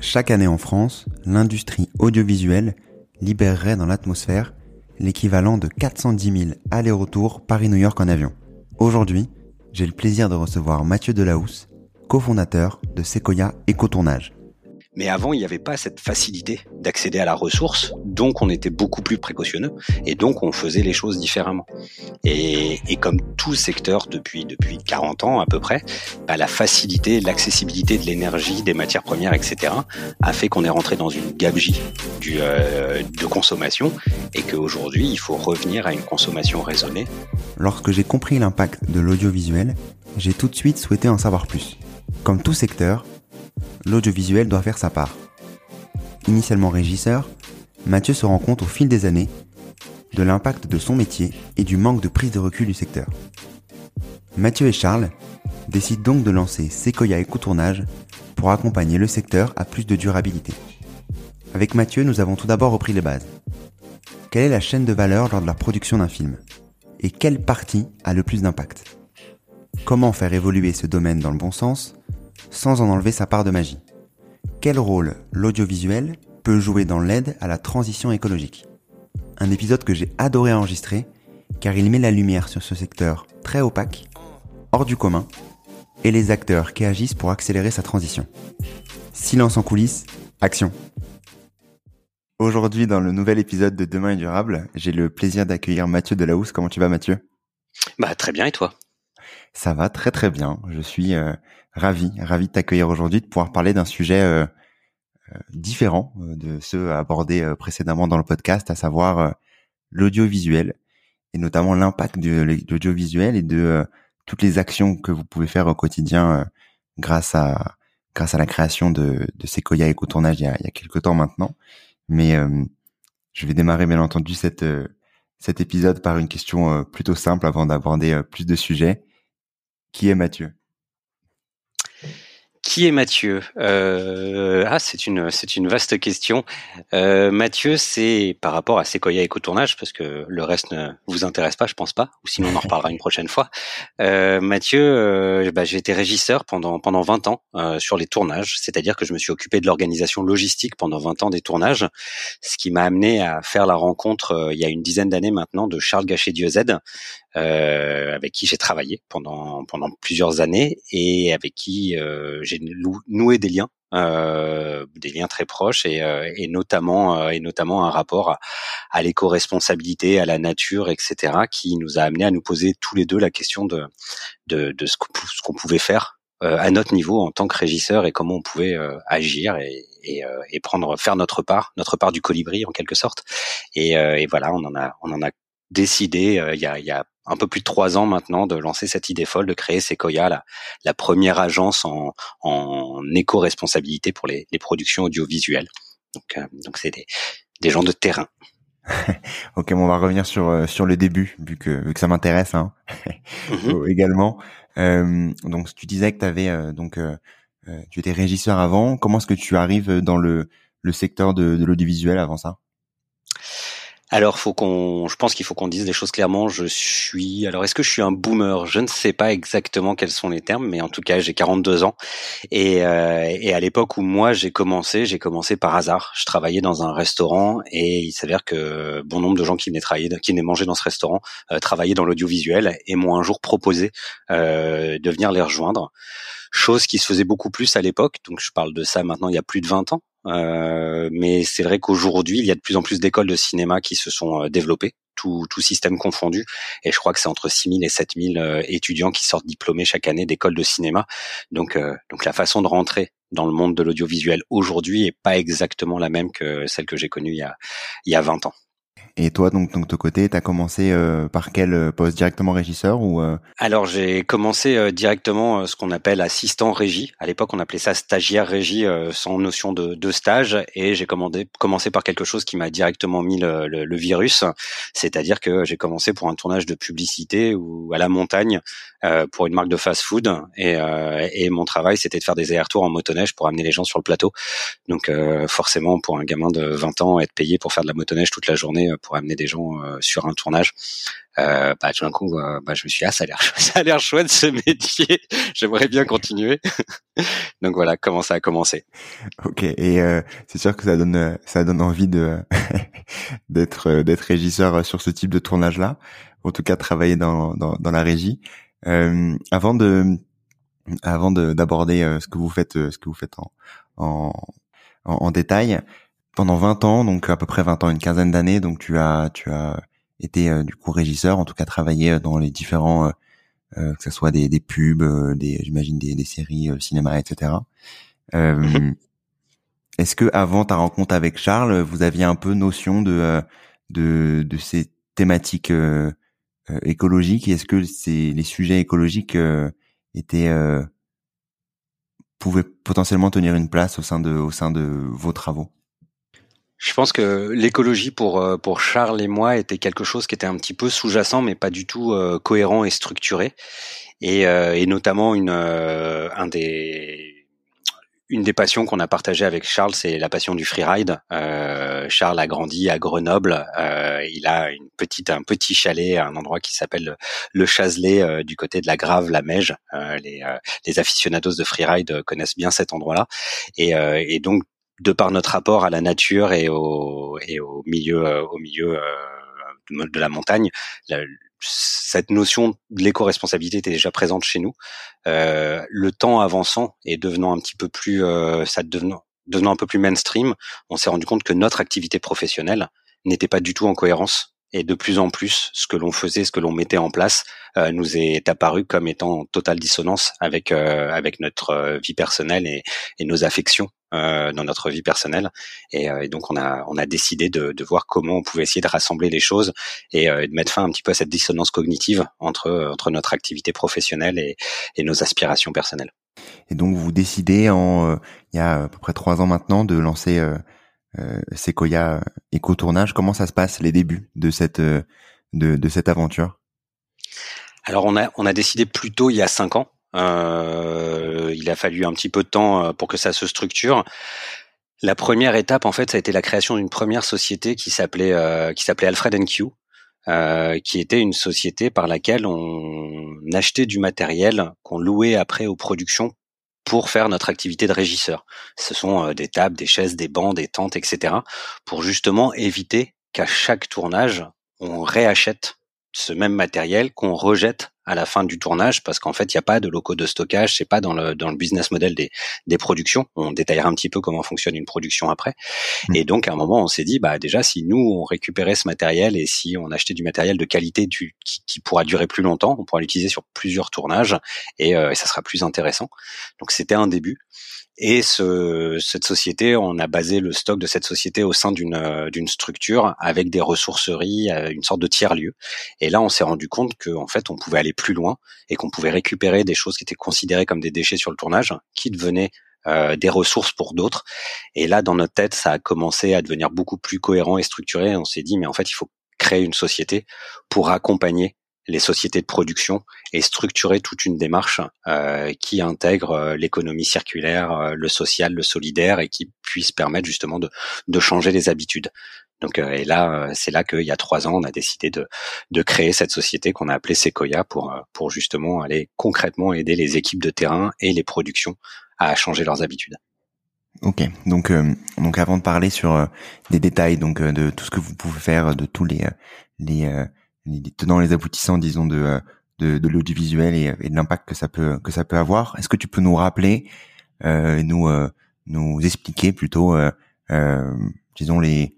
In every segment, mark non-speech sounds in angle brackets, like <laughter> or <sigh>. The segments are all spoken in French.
Chaque année en France, l'industrie audiovisuelle libérerait dans l'atmosphère l'équivalent de 410 000 allers-retours Paris-New York en avion. Aujourd'hui, j'ai le plaisir de recevoir Mathieu Delahousse, cofondateur de Sequoia Écotournage. Mais avant, il n'y avait pas cette facilité d'accéder à la ressource, donc on était beaucoup plus précautionneux et donc on faisait les choses différemment. Et, comme tout secteur depuis depuis 40 ans à peu près, bah, la facilité, l'accessibilité de l'énergie, des matières premières, etc., a fait qu'on est rentré dans une gabegie euh, de consommation et qu'aujourd'hui il faut revenir à une consommation raisonnée. Lorsque j'ai compris l'impact de l'audiovisuel, j'ai tout de suite souhaité en savoir plus. Comme tout secteur, l'audiovisuel doit faire sa part. Initialement régisseur, Mathieu se rend compte au fil des années de l'impact de son métier et du manque de prise de recul du secteur. Mathieu et Charles décident donc de lancer Sequoia Écotournage pour accompagner le secteur à plus de durabilité. Avec Mathieu, nous avons tout d'abord repris les bases. Quelle est la chaîne de valeur lors de la production d'un film? Et quelle partie a le plus d'impact? Comment faire évoluer ce domaine dans le bon sens? Sans en enlever sa part de magie. Quel rôle l'audiovisuel peut jouer dans l'aide à la transition écologique? Un épisode que j'ai adoré enregistrer car il met la lumière sur ce secteur très opaque, hors du commun, et les acteurs qui agissent pour accélérer sa transition. Silence en coulisses, action. Aujourd'hui, dans le nouvel épisode de Demain est durable, j'ai le plaisir d'accueillir Mathieu Delahousse. Comment tu vas, Mathieu? Bah très bien, et toi? Ça va très très bien. Je suis euh, ravi, ravi de t'accueillir aujourd'hui, de pouvoir parler d'un sujet euh, euh, différent euh, de ceux abordés précédemment dans le podcast, à savoir l'audiovisuel et notamment l'impact de l'audiovisuel et de toutes les actions que vous pouvez faire au quotidien grâce à grâce à la création de, de Sequoia Éco-Tournage il, y a, il y a quelques temps maintenant. Mais je vais démarrer bien entendu cette, cet épisode par une question plutôt simple avant d'aborder plus de sujets. Qui est Mathieu? Qui est Mathieu? Euh, Ah, c'est une c'est une vaste question. Euh, Mathieu, c'est par rapport à Sequoia Éco-Tournage, parce que le reste ne vous intéresse pas, je pense pas, ou sinon on en reparlera une prochaine fois. Euh, Mathieu, euh, bah, j'ai été régisseur pendant pendant 20 ans euh, sur les tournages, c'est-à-dire que je me suis occupé de l'organisation logistique pendant 20 ans des tournages, ce qui m'a amené à faire la rencontre euh, il y a une dizaine d'années maintenant de Charles Gachet-Dieuze, euh, avec qui j'ai travaillé pendant pendant plusieurs années et avec qui euh, j'ai noué des liens, euh, des liens très proches et, euh, et notamment euh, et notamment un rapport à, à l'éco-responsabilité, à la nature, etc., qui nous a amené à nous poser tous les deux la question de de, de ce qu'on pouvait faire à notre niveau en tant que régisseur et comment on pouvait agir et, et, et, prendre faire notre part, notre part du colibri en quelque sorte. Et, et voilà, on en a on en a décidé il y a, il y a un peu plus de trois ans maintenant de lancer cette idée folle de créer Sequoia, la, la première agence en, en éco-responsabilité pour les, les, productions audiovisuelles. Donc, euh, donc c'est des, des gens de terrain. <laughs> ok, bon, on va revenir sur euh, sur le début vu que vu que ça m'intéresse hein. <laughs> mm-hmm. également. Euh, donc tu disais que tu avais euh, donc tu étais régisseur avant. Comment est-ce que tu arrives dans le le secteur de, de l'audiovisuel avant ça? Alors, faut qu'on, je pense qu'il faut qu'on dise les choses clairement. Je suis, alors, est-ce que je suis un boomer? Je ne sais pas exactement quels sont les termes, mais en tout cas, j'ai 42 ans. Et, euh, et à l'époque où moi j'ai commencé, j'ai commencé par hasard. Je travaillais dans un restaurant et il s'avère que bon nombre de gens qui venaient travailler, qui venaient manger dans ce restaurant, euh, travaillaient dans l'audiovisuel et m'ont un jour proposé euh, de venir les rejoindre chose qui se faisait beaucoup plus à l'époque. Donc je parle de ça maintenant il y a plus de 20 ans. Euh, mais c'est vrai qu'aujourd'hui, il y a de plus en plus d'écoles de cinéma qui se sont euh, développées, tout, tout système confondu. Et je crois que c'est entre 6000 et 7000 euh, étudiants qui sortent diplômés chaque année d'écoles de cinéma. Donc, donc la façon de rentrer dans le monde de l'audiovisuel aujourd'hui est pas exactement la même que celle que j'ai connue il y a, il y a 20 ans. Et toi, donc, donc de ton côté, tu as commencé euh, par quel euh, poste directement régisseur ou euh? Alors j'ai commencé directement ce qu'on appelle assistant régie. À l'époque, on appelait ça stagiaire régie sans notion de, de stage. Et j'ai commencé par quelque chose qui m'a directement mis le, le, le virus, c'est-à-dire que j'ai commencé pour un tournage de publicité ou à la montagne pour une marque de fast-food. Et, et mon travail, c'était de faire des allers-retours en motoneige pour amener les gens sur le plateau. Donc forcément, pour un gamin de 20 ans, être payé pour faire de la motoneige toute la journée pour amener des gens euh, sur un tournage. Euh, bah, tout d'un coup, euh, bah, je me suis dit, ah, ça a l'air, <laughs> ça a l'air chouette ce métier. <laughs> J'aimerais bien continuer. <laughs> Donc voilà comment ça a commencé. Ok, et c'est sûr que ça donne, ça donne envie de d'être d'être régisseur sur ce type de tournage-là. En tout cas, travailler dans dans, dans la régie. Euh, avant de avant d'aborder ce que vous faites, ce que vous faites en, en, en détail, pendant 20 ans, donc à peu près 20 ans, une quinzaine d'années, donc tu as tu as été euh, du coup régisseur, en tout cas travaillé euh, dans les différents, euh, que ce soit des, des pubs, des j'imagine des, des séries cinéma, etc. Mhm. Est-ce que avant ta rencontre avec Charles, vous aviez un peu notion de de, de ces thématiques écologiques? Est-ce que ces les sujets écologiques étaient pouvaient potentiellement tenir une place au sein de au sein de vos travaux? Je pense que l'écologie pour euh, pour Charles et moi était quelque chose qui était un petit peu sous-jacent, mais pas du tout euh, cohérent et structuré, et, euh, et notamment une un des une des passions qu'on a partagé avec Charles, c'est la passion du freeride. Euh, Charles a grandi à Grenoble. Euh, il a une petite, un petit chalet, un endroit qui s'appelle le Chazelet, du côté de la Grave, la Meige. les, les aficionados de freeride connaissent bien cet endroit-là. Et, et donc de par notre rapport à la nature et au, et au milieu, euh, au milieu euh, de la montagne, cette notion de l'éco-responsabilité était déjà présente chez nous. Euh, le temps avançant et devenant un petit peu plus, ça devenant, devenant un peu plus mainstream, on s'est rendu compte que notre activité professionnelle n'était pas du tout en cohérence et de plus en plus, ce que l'on faisait, ce que l'on mettait en place, euh, nous est apparu comme étant en totale dissonance avec euh, avec notre euh, vie personnelle et, et nos affections dans notre vie personnelle. Et, et, donc on a on a décidé de, de voir comment on pouvait essayer de rassembler les choses et de mettre fin un petit peu à cette dissonance cognitive entre entre notre activité professionnelle et, et nos aspirations personnelles. Et donc vous décidez en il y a à peu près trois ans maintenant de lancer euh, Sequoia éco-tournage. Comment ça se passe les débuts de cette euh, de, de cette aventure? Alors on a on a décidé plus tôt il y a cinq ans. Euh, il a fallu un petit peu de temps euh, pour que ça se structure. La première étape, en fait, ça a été la création d'une première société qui s'appelait euh, qui s'appelait Alfred Q, euh, qui était une société par laquelle on achetait du matériel qu'on louait après aux productions pour faire notre activité de régisseur. Ce sont euh, des tables, des chaises, des bancs, des tentes, etc. pour justement éviter qu'à chaque tournage, on réachète ce même matériel qu'on rejette à la fin du tournage parce qu'en fait il n'y a pas de locaux de stockage, c'est pas dans le dans le business model des des productions. On détaillera un petit peu comment fonctionne une production après. Mmh. Et donc à un moment on s'est dit bah déjà si nous on récupérait ce matériel et si on achetait du matériel de qualité du, qui, qui pourra durer plus longtemps, on pourra l'utiliser sur plusieurs tournages et, euh, et ça sera plus intéressant. Donc c'était un début. Et ce, cette société, on a basé le stock de cette société au sein d'une euh, structure avec des ressourceries, euh, une sorte de tiers lieu. Et là, on s'est rendu compte qu'en fait, on pouvait aller plus loin et qu'on pouvait récupérer des choses qui étaient considérées comme des déchets sur le tournage, qui devenaient euh, des ressources pour d'autres. Et là, dans notre tête, ça a commencé à devenir beaucoup plus cohérent et structuré. On s'est dit, mais en fait, il faut créer une société pour accompagner les sociétés de production et structurer toute une démarche euh, qui intègre euh, l'économie circulaire, euh, le social, le solidaire et qui puisse permettre justement de, de changer les habitudes. Donc et là, c'est là qu'il y a trois ans, on a décidé de, de créer cette société qu'on a appelée Sequoia pour pour justement aller concrètement aider les équipes de terrain et les productions à changer leurs habitudes. Ok, donc donc avant de parler sur des détails donc de tout ce que vous pouvez faire, de tous les les tenants les aboutissants disons de euh, de, de l'audiovisuel et, et, de l'impact que ça peut que ça peut avoir. Est-ce que tu peux nous rappeler, euh, nous euh, nous expliquer plutôt, euh, euh disons les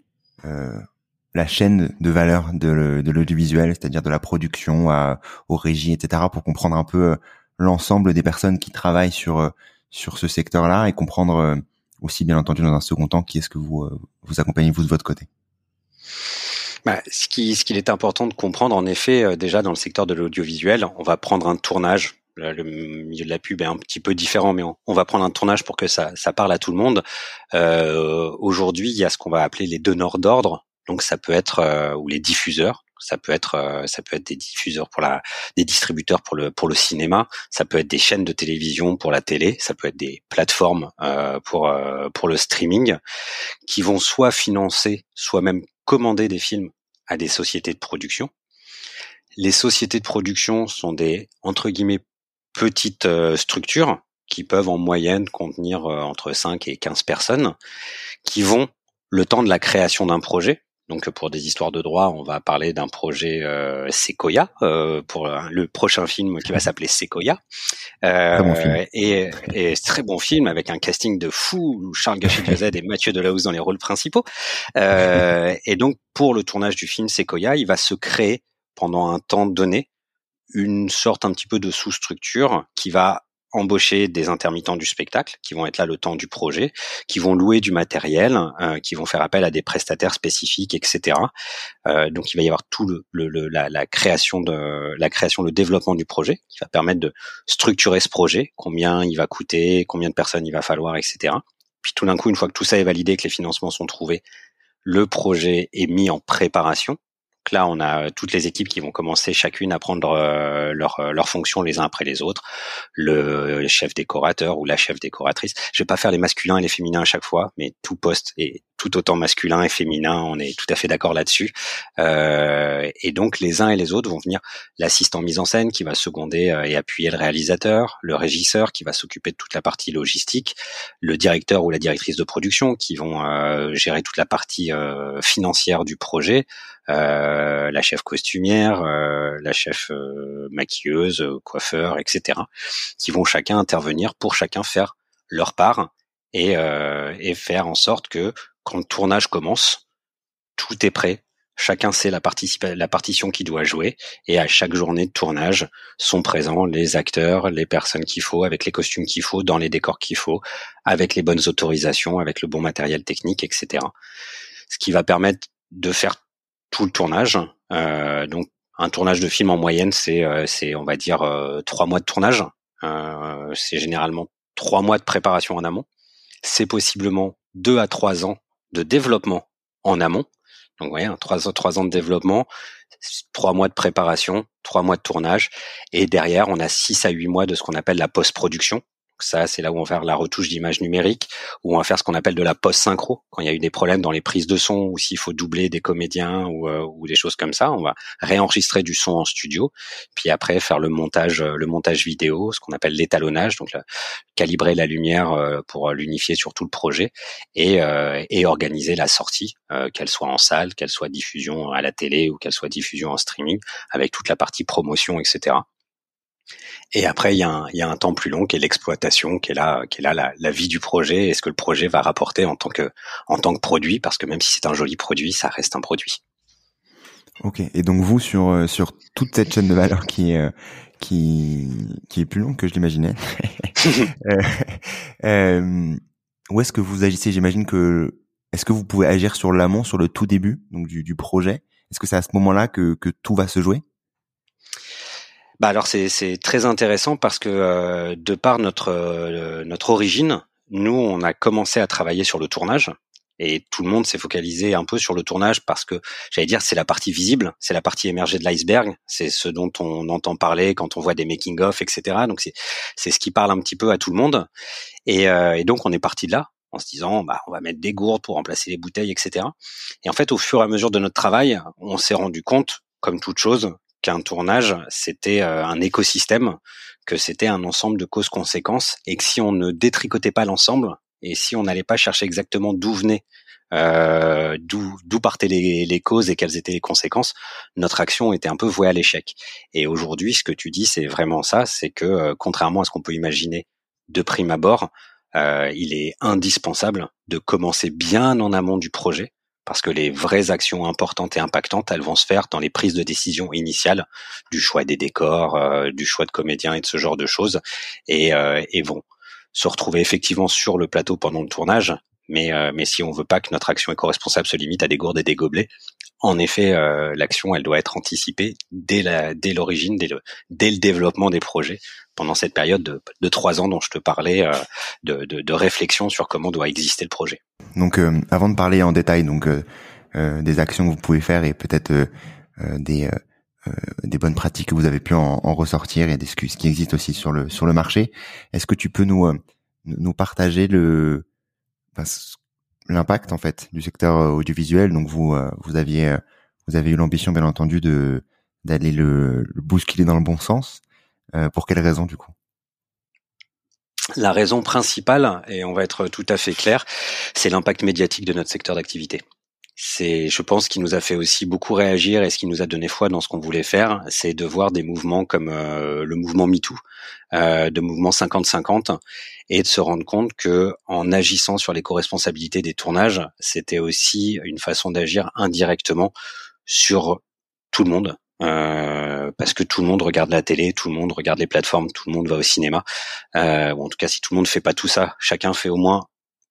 la chaîne de valeur de, de l'audiovisuel, c'est-à-dire de la production à, aux régies, etc., pour comprendre un peu l'ensemble des personnes qui travaillent sur sur ce secteur-là et comprendre aussi bien entendu dans un second temps qui est-ce que vous vous accompagnez vous de votre côté? Bah, ce qui ce qu'il est important de comprendre, en effet, euh, déjà dans le secteur de l'audiovisuel, on va prendre un tournage. Le milieu de la pub est un petit peu différent, mais on, va prendre un tournage pour que ça, ça parle à tout le monde. Euh, Aujourd'hui, il y a ce qu'on va appeler les donneurs d'ordre. Donc ça peut être euh, ou les diffuseurs. Ça peut être euh, ça peut être des diffuseurs pour la des distributeurs pour le pour le cinéma. Ça peut être des chaînes de télévision pour la télé. Ça peut être des plateformes pour pour le streaming qui vont soit financer, soit même commander des films à des sociétés de production. Les sociétés de production sont des entre guillemets petites euh, structures qui peuvent en moyenne contenir euh, entre 5 et 15 personnes qui vont le temps de la création d'un projet donc pour des histoires de droit, on va parler d'un projet euh, Sequoia euh, pour le prochain film qui va s'appeler Sequoia. Euh, très bon film. Et, et très bon film avec un casting de fou, Charles Gachet et Mathieu Delahousse dans les rôles principaux. Euh, et donc pour le tournage du film Sequoia, il va se créer pendant un temps donné une sorte un petit peu de sous-structure qui va embaucher des intermittents du spectacle qui vont être là le temps du projet, qui vont louer du matériel, euh, qui vont faire appel à des prestataires spécifiques, etc. Euh, donc il va y avoir tout le, le, la, la, création de la création, le développement du projet qui va permettre de structurer ce projet, combien il va coûter, combien de personnes il va falloir, etc. Puis tout d'un coup, une fois que tout ça est validé, que les financements sont trouvés, le projet est mis en préparation là, on a toutes les équipes qui vont commencer chacune à prendre euh, euh, leur fonction les uns après les autres. Le chef décorateur ou la chef décoratrice. Je vais pas faire les masculins et les féminins à chaque fois, mais tout poste est tout autant masculin et féminin. On est tout à fait d'accord là-dessus. Euh, et donc les uns et les autres vont venir l'assistant mise en scène qui va seconder euh, et appuyer le réalisateur, le régisseur qui va s'occuper de toute la partie logistique, le directeur ou la directrice de production qui vont euh, gérer toute la partie financière du projet, la chef costumière, la chef maquilleuse, coiffeur, etc. qui vont chacun intervenir pour chacun faire leur part et, et faire en sorte que quand le tournage commence, tout est prêt. Chacun sait la, la partition qu'il doit jouer et à chaque journée de tournage sont présents les acteurs, les personnes qu'il faut, avec les costumes qu'il faut, dans les décors qu'il faut, avec les bonnes autorisations, avec le bon matériel technique, etc. Ce qui va permettre de faire tout le tournage. Euh, donc un tournage de film en moyenne, c'est, euh, on va dire euh, trois mois de tournage. Euh, c'est généralement trois mois de préparation en amont. C'est possiblement deux à trois ans de développement en amont. Donc, vous voyez, trois, trois ans de développement, trois mois de préparation, trois mois de tournage, et derrière, on a six à huit mois de ce qu'on appelle la post-production, ça, c'est là où on va faire la retouche d'image numérique, où on va faire ce qu'on appelle de la post-synchro. Quand il y a eu des problèmes dans les prises de son, ou s'il faut doubler des comédiens ou, euh, des choses comme ça, on va réenregistrer du son en studio, puis après faire le montage, euh, le montage vidéo, ce qu'on appelle l'étalonnage, donc calibrer la lumière euh, pour l'unifier sur tout le projet et, et organiser la sortie, qu'elle soit en salle, qu'elle soit diffusion à la télé ou qu'elle soit diffusion en streaming, avec toute la partie promotion, etc. Et après, il y, a un, il y a un temps plus long qui est l'exploitation, qui est là, qui est là la, la vie du projet et ce que le projet va rapporter en tant que, en tant que produit, parce que même si c'est un joli produit, ça reste un produit. Ok. Et donc vous sur euh, sur toute cette chaîne de valeur qui est euh, qui qui est plus longue que je l'imaginais. <laughs> euh, euh, où est-ce que vous agissez? J'imagine que est-ce que vous pouvez agir sur l'amont, sur le tout début donc du, du projet? Est-ce que c'est à ce moment-là que que tout va se jouer? Bah alors c'est très intéressant parce que euh, de par notre euh, notre origine, nous on a commencé à travailler sur le tournage et tout le monde s'est focalisé un peu sur le tournage parce que j'allais dire c'est la partie visible, c'est la partie émergée de l'iceberg, c'est ce dont on entend parler quand on voit des making of, etc. Donc c'est c'est ce qui parle un petit peu à tout le monde et, euh, et donc on est parti de là en se disant bah on va mettre des gourdes pour remplacer les bouteilles, etc. Et en fait au fur et à mesure de notre travail, on s'est rendu compte, comme toute chose, qu'un tournage c'était euh, un écosystème, que c'était un ensemble de causes-conséquences et que si on ne détricotait pas l'ensemble, et si on n'allait pas chercher exactement d'où venait, euh, d'où partaient les, les, causes et quelles étaient les conséquences, notre action était un peu vouée à l'échec. Et aujourd'hui, ce que tu dis, c'est vraiment ça, c'est que euh, contrairement à ce qu'on peut imaginer de prime abord, euh, il est indispensable de commencer bien en amont du projet parce que les vraies actions importantes et impactantes, elles vont se faire dans les prises de décision initiales, du choix des décors, euh, du choix de comédiens et de ce genre de choses, et, euh, et vont se retrouver effectivement sur le plateau pendant le tournage. Mais, euh, mais si on veut pas que notre action éco-responsable se limite à des gourdes et des gobelets, en effet, euh, l'action, elle doit être anticipée dès la, dès l'origine, dès le, dès le développement des projets, pendant cette période de, de trois ans dont je te parlais, euh, de, de, de, réflexion sur comment doit exister le projet. Donc, avant de parler en détail donc des actions que vous pouvez faire et peut-être des euh, des bonnes pratiques que vous avez pu en, ressortir et des ce qui existe aussi sur le sur le marché. Est-ce que tu peux nous euh, nous partager le l'impact en fait du secteur euh, audiovisuel. Donc vous vous aviez vous avez eu l'ambition bien entendu de d'aller le, le, bousculer dans le bon sens. pour quelle raison du coup? La raison principale, et on va être tout à fait clair, c'est l'impact médiatique de notre secteur d'activité c'est, je pense, qui nous a fait aussi beaucoup réagir et ce qui nous a donné foi dans ce qu'on voulait faire, c'est de voir des mouvements comme euh, le mouvement MeToo, euh, de mouvement 50-50, et de se rendre compte que en agissant sur les co-responsabilités des tournages, c'était aussi une façon d'agir indirectement sur tout le monde. Euh, parce que tout le monde regarde la télé, tout le monde regarde les plateformes, tout le monde va au cinéma. Euh, en tout cas, si tout le monde fait pas tout ça, chacun fait au moins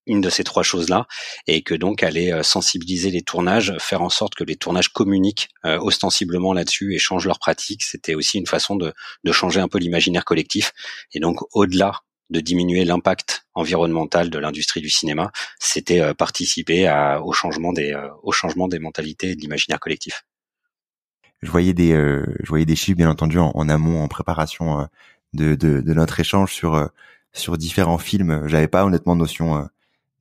une de ces trois choses-là, et que donc aller euh, sensibiliser les tournages, faire en sorte que les tournages communiquent euh, ostensiblement là-dessus et changent leurs pratiques, c'était aussi une façon de, de changer un peu l'imaginaire collectif. Et donc au-delà de diminuer l'impact environnemental de l'industrie du cinéma, c'était euh, participer à, au changement des au changement des mentalités et de l'imaginaire collectif. Je voyais des je voyais des chiffres bien entendu en, amont en préparation de, de, de, notre échange sur sur différents films. J'avais pas honnêtement notion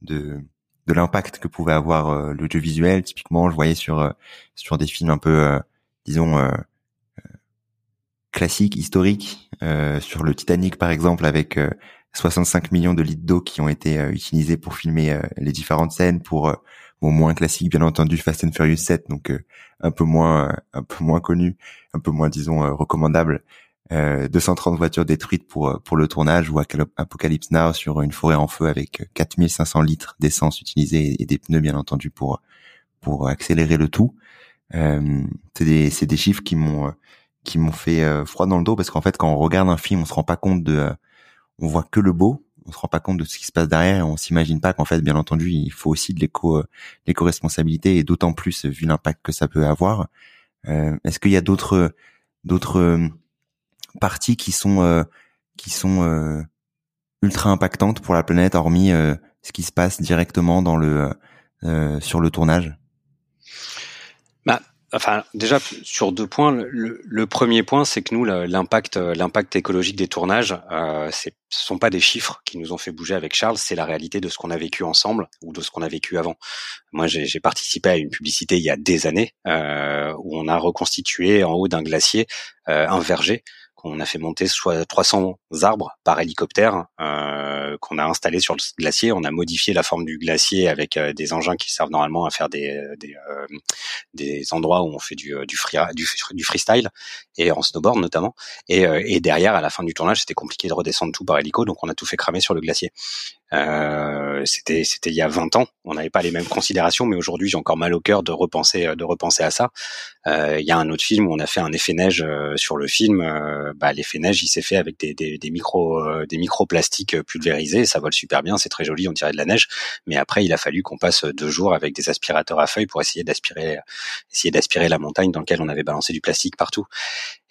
de de l'impact que pouvait avoir euh, l'audiovisuel. Typiquement, je voyais sur euh, sur des films un peu, euh, disons, euh, classiques, historiques, sur le Titanic par exemple, avec 65 millions de litres d'eau qui ont été utilisés pour filmer les différentes scènes, pour moins classique bien entendu Fast and Furious 7, donc un peu moins un peu moins connu, un peu moins disons recommandable euh, 230 voitures détruites pour euh, pour le tournage ou Apocalypse Now sur une forêt en feu avec 4500 litres d'essence utilisée et des pneus bien entendu pour pour accélérer le tout. Euh, c'est des c'est des chiffres qui m'ont qui m'ont fait euh, froid dans le dos parce qu'en fait quand on regarde un film on se rend pas compte de euh, on voit que le beau. On se rend pas compte de ce qui se passe derrière. Et on s'imagine pas qu'en fait bien entendu il faut aussi de l'éco l'éco responsabilité et d'autant plus vu l'impact que ça peut avoir. Est-ce qu'il y a d'autres d'autres parties qui sont euh, qui sont euh, ultra impactantes pour la planète, hormis euh, ce qui se passe directement dans le sur le tournage bah, Enfin, déjà sur deux points. Le, premier point, c'est que nous, l'impact, l'impact écologique des tournages, euh, ce sont pas des chiffres qui nous ont fait bouger avec Charles, c'est la réalité de ce qu'on a vécu ensemble ou de ce qu'on a vécu avant. Moi, j'ai participé à une publicité il y a des années où on a reconstitué en haut d'un glacier un verger qu'on a fait monter soit 300 arbres par hélicoptère euh, qu'on a installé sur le glacier. On a modifié la forme du glacier avec euh, des engins qui servent normalement à faire des des, euh, des endroits où on fait du du, free, du, du freestyle et en snowboard notamment. Et, et derrière, à la fin du tournage, c'était compliqué de redescendre tout par hélico, donc on a tout fait cramer sur le glacier. Euh, c'était c'était il y a 20 ans. On n'avait pas les mêmes considérations, mais aujourd'hui j'ai encore mal au cœur de repenser de repenser à ça. Euh, il y a un autre film où on a fait un effet neige euh, sur le film. Euh, bah, l'effet neige, il s'est fait avec des, des, des micro des microplastiques pulvérisés. Ça vole super bien, c'est très joli, on dirait de la neige. Mais après, il a fallu qu'on passe deux jours avec des aspirateurs à feuilles pour essayer d'aspirer essayer d'aspirer la montagne dans laquelle on avait balancé du plastique partout.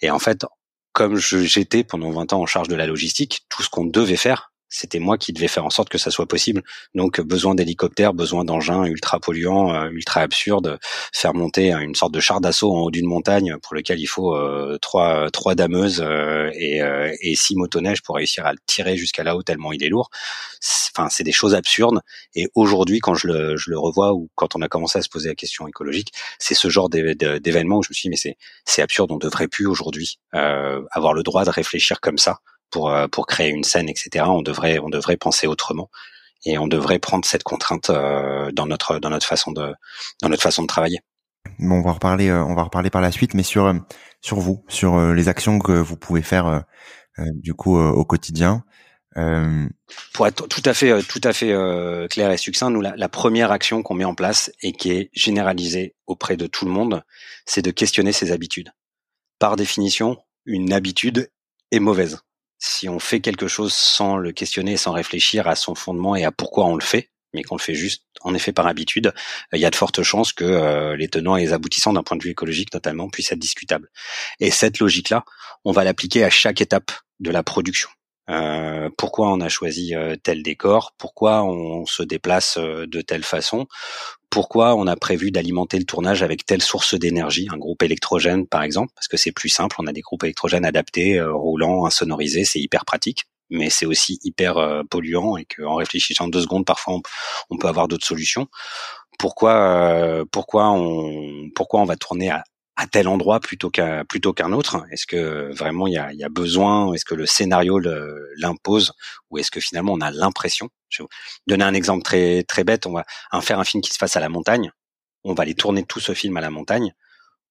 Et en fait, comme j'étais pendant 20 ans en charge de la logistique, tout ce qu'on devait faire, c'était moi qui devais faire en sorte que ça soit possible. Donc besoin d'hélicoptères, besoin d'engins ultra polluants, euh, ultra absurdes, faire monter une sorte de char d'assaut en haut d'une montagne pour lequel il faut euh, trois trois dameuses euh, et, et six motoneiges pour réussir à le tirer jusqu'à là-haut tellement il est lourd. Enfin, c'est des choses absurdes. Et aujourd'hui, quand je le, je le revois ou quand on a commencé à se poser la question écologique, c'est ce genre d'événement où je me suis dit mais c'est c'est absurde. On devrait plus aujourd'hui avoir le droit de réfléchir comme ça pour euh, pour créer une scène, etc. On devrait on devrait penser autrement et on devrait prendre cette contrainte euh, dans notre dans notre façon de dans notre façon de travailler. Bon, on va reparler euh, on va reparler par la suite, mais sur sur vous, sur les actions que vous pouvez faire du coup au quotidien. Pour être tout à fait tout à fait clair et succinct, nous la, la première action qu'on met en place et qui est généralisée auprès de tout le monde, c'est de questionner ses habitudes. Par définition, une habitude est mauvaise si on fait quelque chose sans le questionner, sans réfléchir à son fondement et à pourquoi on le fait, mais qu'on le fait juste en effet par habitude, il y a de fortes chances que euh, les tenants et les aboutissants d'un point de vue écologique notamment puissent être discutables. Et cette logique-là, on va l'appliquer à chaque étape de la production. Euh, pourquoi on a choisi euh, tel décor, pourquoi on se déplace de telle façon, pourquoi on a prévu d'alimenter le tournage avec telle source d'énergie, un groupe électrogène par exemple, parce que c'est plus simple, on a des groupes électrogènes adaptés, euh, roulants, insonorisés, c'est hyper pratique, mais c'est aussi hyper euh, polluant et qu'en réfléchissant deux secondes, parfois on, peut avoir d'autres solutions. Pourquoi, euh, pourquoi on, pourquoi on va tourner à, à tel endroit plutôt qu'à plutôt qu'un autre? Est-ce que vraiment il y a, y a, besoin? Est-ce que le scénario l'impose? Ou est-ce que finalement on a l'impression? Je vais vous donner un exemple très très bête. On va faire un film qui se passe à la montagne. On va aller tourner tout ce film à la montagne.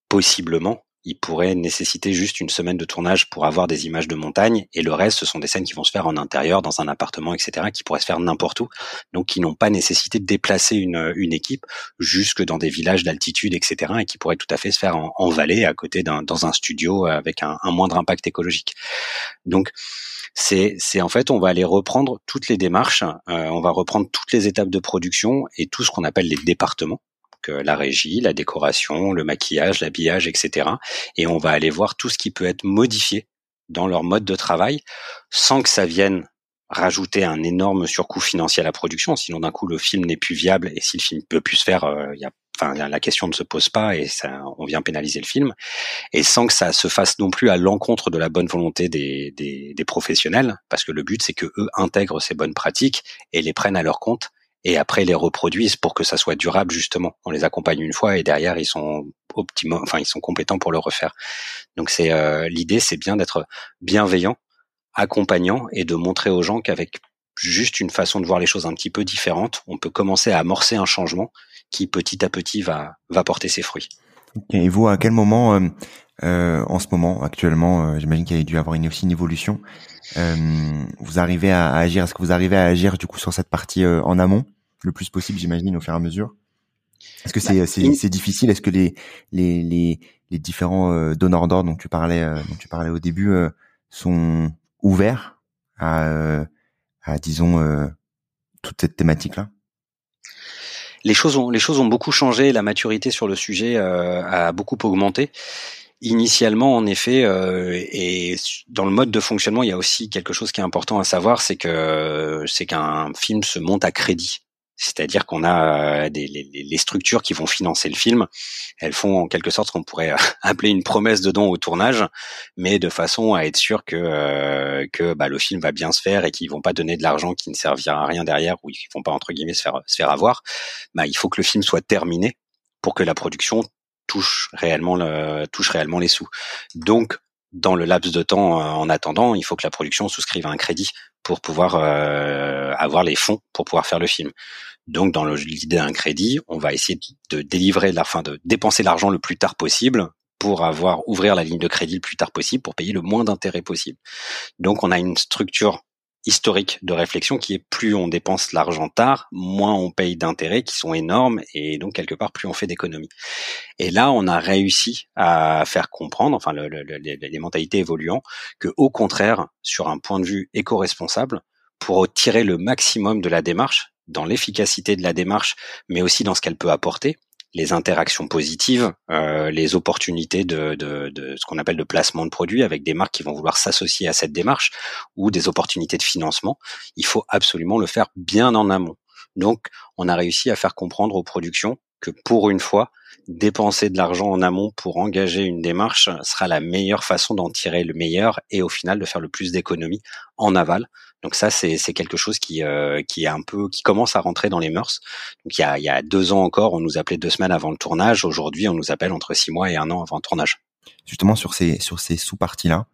Possiblement, il pourrait nécessiter juste une semaine de tournage pour avoir des images de montagne et le reste ce sont des scènes qui vont se faire en intérieur dans un appartement etc qui pourraient se faire n'importe où. Donc qui n'ont pas nécessité de déplacer une, équipe jusque dans des villages d'altitude etc et qui pourraient tout à fait se faire en, vallée à côté d'un dans un studio avec un, moindre impact écologique. Donc c'est c'est en fait on va aller reprendre toutes les démarches, euh, on va reprendre toutes les étapes de production et tout ce qu'on appelle les départements la régie, la décoration, le maquillage, l'habillage, etc. Et on va aller voir tout ce qui peut être modifié dans leur mode de travail sans que ça vienne rajouter un énorme surcoût financier à la production. Sinon, d'un coup, le film n'est plus viable et si le film peut plus se faire, euh, y a, la question ne se pose pas et ça, on vient pénaliser le film. Et sans que ça se fasse non plus à l'encontre de la bonne volonté des, des, des professionnels, parce que le but, c'est que eux intègrent ces bonnes pratiques et les prennent à leur compte et après les reproduisent pour que ça soit durable justement. On les accompagne une fois et derrière ils sont optimum, enfin ils sont compétents pour le refaire. Donc c'est euh, l'idée, c'est bien d'être bienveillant, accompagnant et de montrer aux gens qu'avec juste une façon de voir les choses un petit peu différente, on peut commencer à amorcer un changement qui petit à petit va va porter ses fruits. Et vous, à quel moment, euh, euh, en ce moment, actuellement, j'imagine qu'il y a dû avoir une, aussi une évolution. Vous arrivez à, agir. Est-ce que vous arrivez à agir du coup sur cette partie en amont le plus possible, j'imagine, au fur et à mesure? Est-ce que c'est bah, c'est difficile? Est-ce que les les les, les différents euh, donneurs d'ordre dont tu parlais euh, dont tu parlais au début euh, sont ouverts à, à disons toute cette thématique là les choses ont les choses ont beaucoup changé, la maturité sur le sujet a beaucoup augmenté. Initialement, en effet, et dans le mode de fonctionnement, il y a aussi quelque chose qui est important à savoir, c'est que c'est qu'un film se monte à crédit. C'est-à-dire qu'on a euh, des, les, structures qui vont financer le film, elles font en quelque sorte ce qu'on pourrait <laughs> appeler une promesse de don au tournage, mais de façon à être sûr que euh, que bah, le film va bien se faire et qu'ils vont pas donner de l'argent qui ne servira à rien derrière ou ils vont pas entre guillemets se faire se faire avoir. Bah, il faut que le film soit terminé pour que la production touche réellement le, touche réellement les sous. Donc dans le laps de temps euh, en attendant, il faut que la production souscrive à un crédit pour pouvoir euh, avoir les fonds pour pouvoir faire le film. Donc, dans l'idée d'un crédit, on va essayer de délivrer, la fin de dépenser l'argent le plus tard possible pour avoir ouvrir la ligne de crédit le plus tard possible pour payer le moins d'intérêt possible. Donc, on a une structure historique de réflexion qui est plus on dépense l'argent tard, moins on paye d'intérêts qui sont énormes et donc quelque part plus on fait d'économies. Et là, on a réussi à faire comprendre, enfin le, les, mentalités évoluant, que au contraire, sur un point de vue éco-responsable, pour tirer le maximum de la démarche, dans l'efficacité de la démarche, mais aussi dans ce qu'elle peut apporter, les interactions positives, euh, les opportunités de, de, de ce qu'on appelle de placement de produits avec des marques qui vont vouloir s'associer à cette démarche ou des opportunités de financement. Il faut absolument le faire bien en amont. Donc, on a réussi à faire comprendre aux productions que pour une fois, dépenser de l'argent en amont pour engager une démarche sera la meilleure façon d'en tirer le meilleur et au final de faire le plus d'économies en aval. Donc ça, c'est quelque chose qui euh, qui est un peu qui commence à rentrer dans les mœurs. Donc il y a, il y a deux ans encore, on nous appelait deux semaines avant le tournage. Aujourd'hui, on nous appelle entre six mois et un an avant le tournage. Justement sur ces sur ces sous parties là,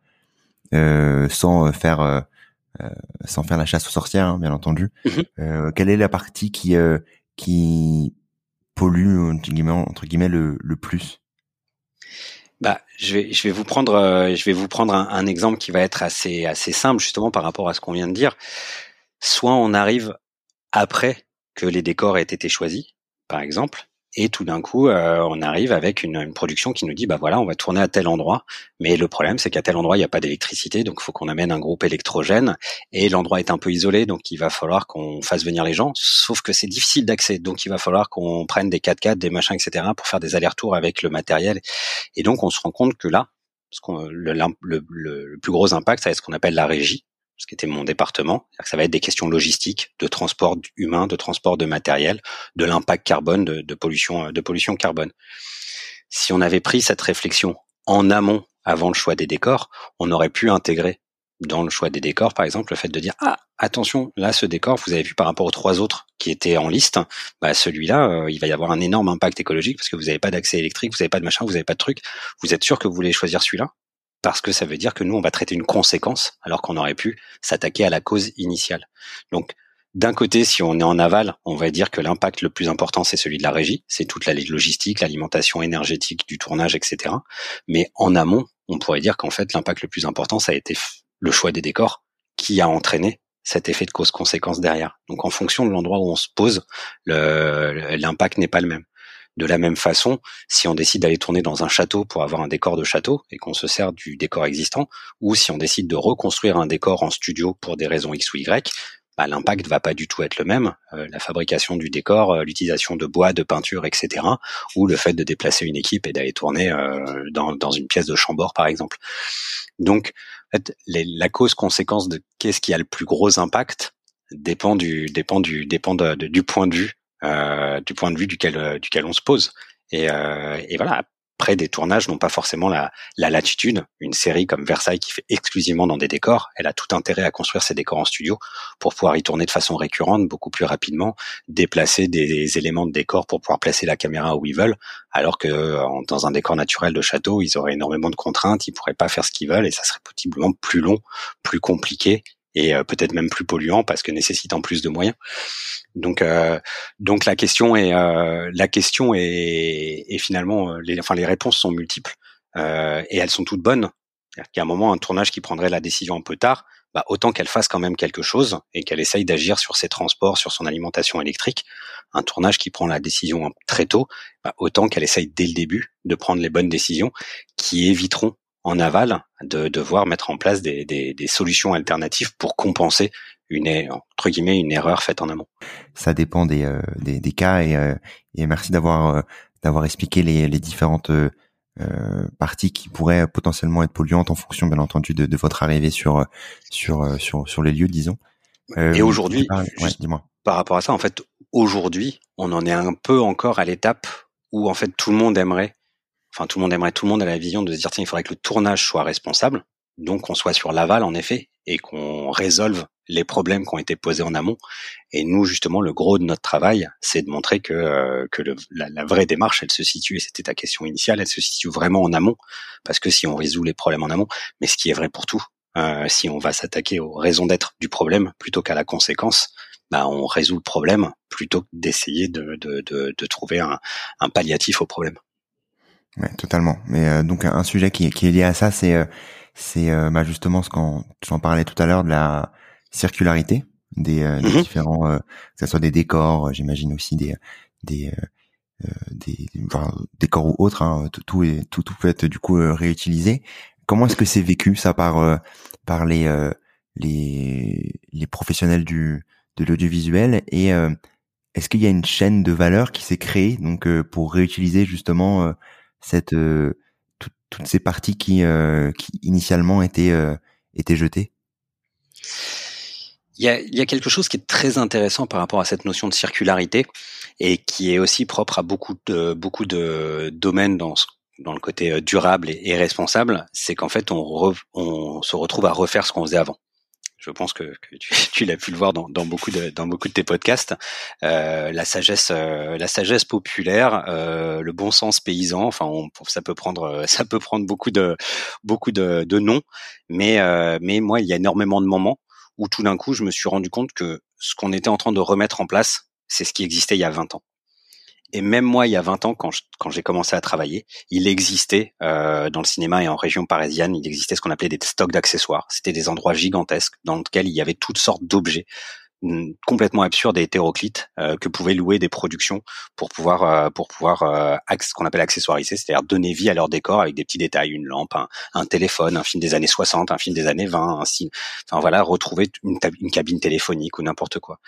euh, sans faire euh, sans faire la chasse aux sorcières, hein, bien entendu. Mmh quelle est la partie qui qui pollue entre guillemets, entre guillemets le, le plus? Bah, je vais, je vais vous prendre, euh, je vais vous prendre un, exemple qui va être assez, assez simple justement par rapport à ce qu'on vient de dire. Soit on arrive après que les décors aient été choisis, par exemple, et tout d'un coup, euh, on arrive avec une, une, production qui nous dit, bah voilà, on va tourner à tel endroit. Mais le problème, c'est qu'à tel endroit, il n'y a pas d'électricité, donc il faut qu'on amène un groupe électrogène. Et l'endroit est un peu isolé, donc il va falloir qu'on fasse venir les gens. Sauf que c'est difficile d'accès, donc il va falloir qu'on prenne des 4x4, des machins, etc., pour faire des allers-retours avec le matériel. Et donc on se rend compte que là, le, le, le, plus gros impact, ça être ce qu'on appelle la régie ce qui était mon département. Ça va être des questions logistiques, de transport humain, de transport de matériel, de l'impact carbone, de, pollution, de pollution carbone. Si on avait pris cette réflexion en amont, avant le choix des décors, on aurait pu intégrer dans le choix des décors, par exemple, le fait de dire ah attention, là ce décor, vous avez vu par rapport aux trois autres qui étaient en liste, bah celui-là, euh, il va y avoir un énorme impact écologique parce que vous n'avez pas d'accès électrique, vous n'avez pas de machin, vous n'avez pas de truc. Vous êtes sûr que vous voulez choisir celui-là? Parce que ça veut dire que nous, on va traiter une conséquence alors qu'on aurait pu s'attaquer à la cause initiale. Donc, d'un côté, si on est en aval, on va dire que l'impact le plus important, c'est celui de la régie, c'est toute la logistique, l'alimentation énergétique du tournage, etc. Mais en amont, on pourrait dire qu'en fait, l'impact le plus important, ça a été le choix des décors qui a entraîné cet effet de cause-conséquence derrière. Donc, en fonction de l'endroit où on se pose, l'impact n'est pas le même. De la même façon, si on décide d'aller tourner dans un château pour avoir un décor de château et qu'on se sert du décor existant, ou si on décide de reconstruire un décor en studio pour des raisons X ou Y, bah, l'impact va pas du tout être le même. Euh, la fabrication du décor, euh, l'utilisation de bois, de peinture, etc., ou le fait de déplacer une équipe et d'aller tourner euh, dans, une pièce de chambord, par exemple. Donc, en fait, la cause-conséquence de qu'est-ce qui a le plus gros impact dépend du point de vue du point de vue duquel, euh, duquel on se pose. Et, euh, et voilà, après des tournages n'ont pas forcément la, la, latitude. Une série comme Versailles qui fait exclusivement dans des décors, elle a tout intérêt à construire ses décors en studio pour pouvoir y tourner de façon récurrente, beaucoup plus rapidement, déplacer des éléments de décor pour pouvoir placer la caméra où ils veulent, alors que dans un décor naturel de château, ils auraient énormément de contraintes, ils pourraient pas faire ce qu'ils veulent et ça serait possiblement plus long, plus compliqué et peut-être même plus polluant parce que nécessitant plus de moyens. Donc, euh, donc la question est, euh, la question est, est finalement, euh, les, enfin les réponses sont multiples euh, et elles sont toutes bonnes. Il y a un moment, un tournage qui prendrait la décision un peu tard, bah, autant qu'elle fasse quand même quelque chose et qu'elle essaye d'agir sur ses transports, sur son alimentation électrique. Un tournage qui prend la décision très tôt, bah, autant qu'elle essaye dès le début de prendre les bonnes décisions qui éviteront en aval de devoir mettre en place des, des, des solutions alternatives pour compenser une entre guillemets une erreur faite en amont. Ça dépend des euh, des, des, cas et, euh, et merci d'avoir euh, d'avoir expliqué les, les différentes parties qui pourraient potentiellement être polluantes en fonction bien entendu de, de votre arrivée sur sur sur sur les lieux disons. et aujourd'hui, par rapport à ça, en fait, aujourd'hui, on en est un peu encore à l'étape où en fait tout le monde aimerait, enfin tout le monde aimerait, tout le monde a la vision de se dire tiens il faudrait que le tournage soit responsable, donc on soit sur l'aval en effet et qu'on résolve les problèmes qui ont été posés en amont. Et nous, justement, le gros de notre travail, c'est de montrer que, euh, que la, vraie démarche, elle se situe, et c'était ta question initiale, elle se situe vraiment en amont, parce que si on résout les problèmes en amont, mais ce qui est vrai pour tout, euh, si on va s'attaquer aux raisons d'être du problème plutôt qu'à la conséquence, bah, on résout le problème plutôt que d'essayer de, de, trouver un, palliatif au problème. Ouais, totalement. Mais euh, donc un sujet qui, qui, est lié à ça, c'est c'est bah, justement ce qu'on j'en parlais tout à l'heure de la circularité des, euh, mhm. différents, euh, que ce soit des décors, euh, j'imagine aussi des des des enfin, décors ou autres, hein, tout, tout, est, tout, tout peut être du coup réutilisé. Comment est-ce que c'est vécu ça par par les les les professionnels du de l'audiovisuel? Et est-ce qu'il y a une chaîne de valeur qui s'est créée donc pour réutiliser justement cette toutes ces parties qui qui initialement étaient étaient jetées? Il y, a, il y a, quelque chose qui est très intéressant par rapport à cette notion de circularité et qui est aussi propre à beaucoup de beaucoup de domaines dans dans le côté euh, durable et, responsable, c'est qu'en fait on, on se retrouve à refaire ce qu'on faisait avant. Je pense que, <laughs> tu, l'as pu le voir dans, beaucoup de tes podcasts. Euh, la sagesse euh, la sagesse populaire, euh, le bon sens paysan. Enfin, ça peut prendre beaucoup de noms, mais mais moi il y a énormément de moments où tout d'un coup, je me suis rendu compte que ce qu'on était en train de remettre en place, c'est ce qui existait il y a 20 ans. Et même moi, il y a 20 ans, quand, j'ai commencé à travailler, il existait euh, dans le cinéma et en région parisienne, il existait ce qu'on appelait des stocks d'accessoires. C'était des endroits gigantesques dans lesquels il y avait toutes sortes d'objets complètement absurde et hétéroclite euh, que pouvaient louer des productions pour pouvoir euh, pour pouvoir euh, ce qu'on appelle accessoiriser, c'est-à-dire donner vie à leur décor avec des petits détails, une lampe, un, téléphone, un film des années 60, un film des années 20, un film, enfin voilà, retrouver une, une cabine téléphonique ou n'importe quoi.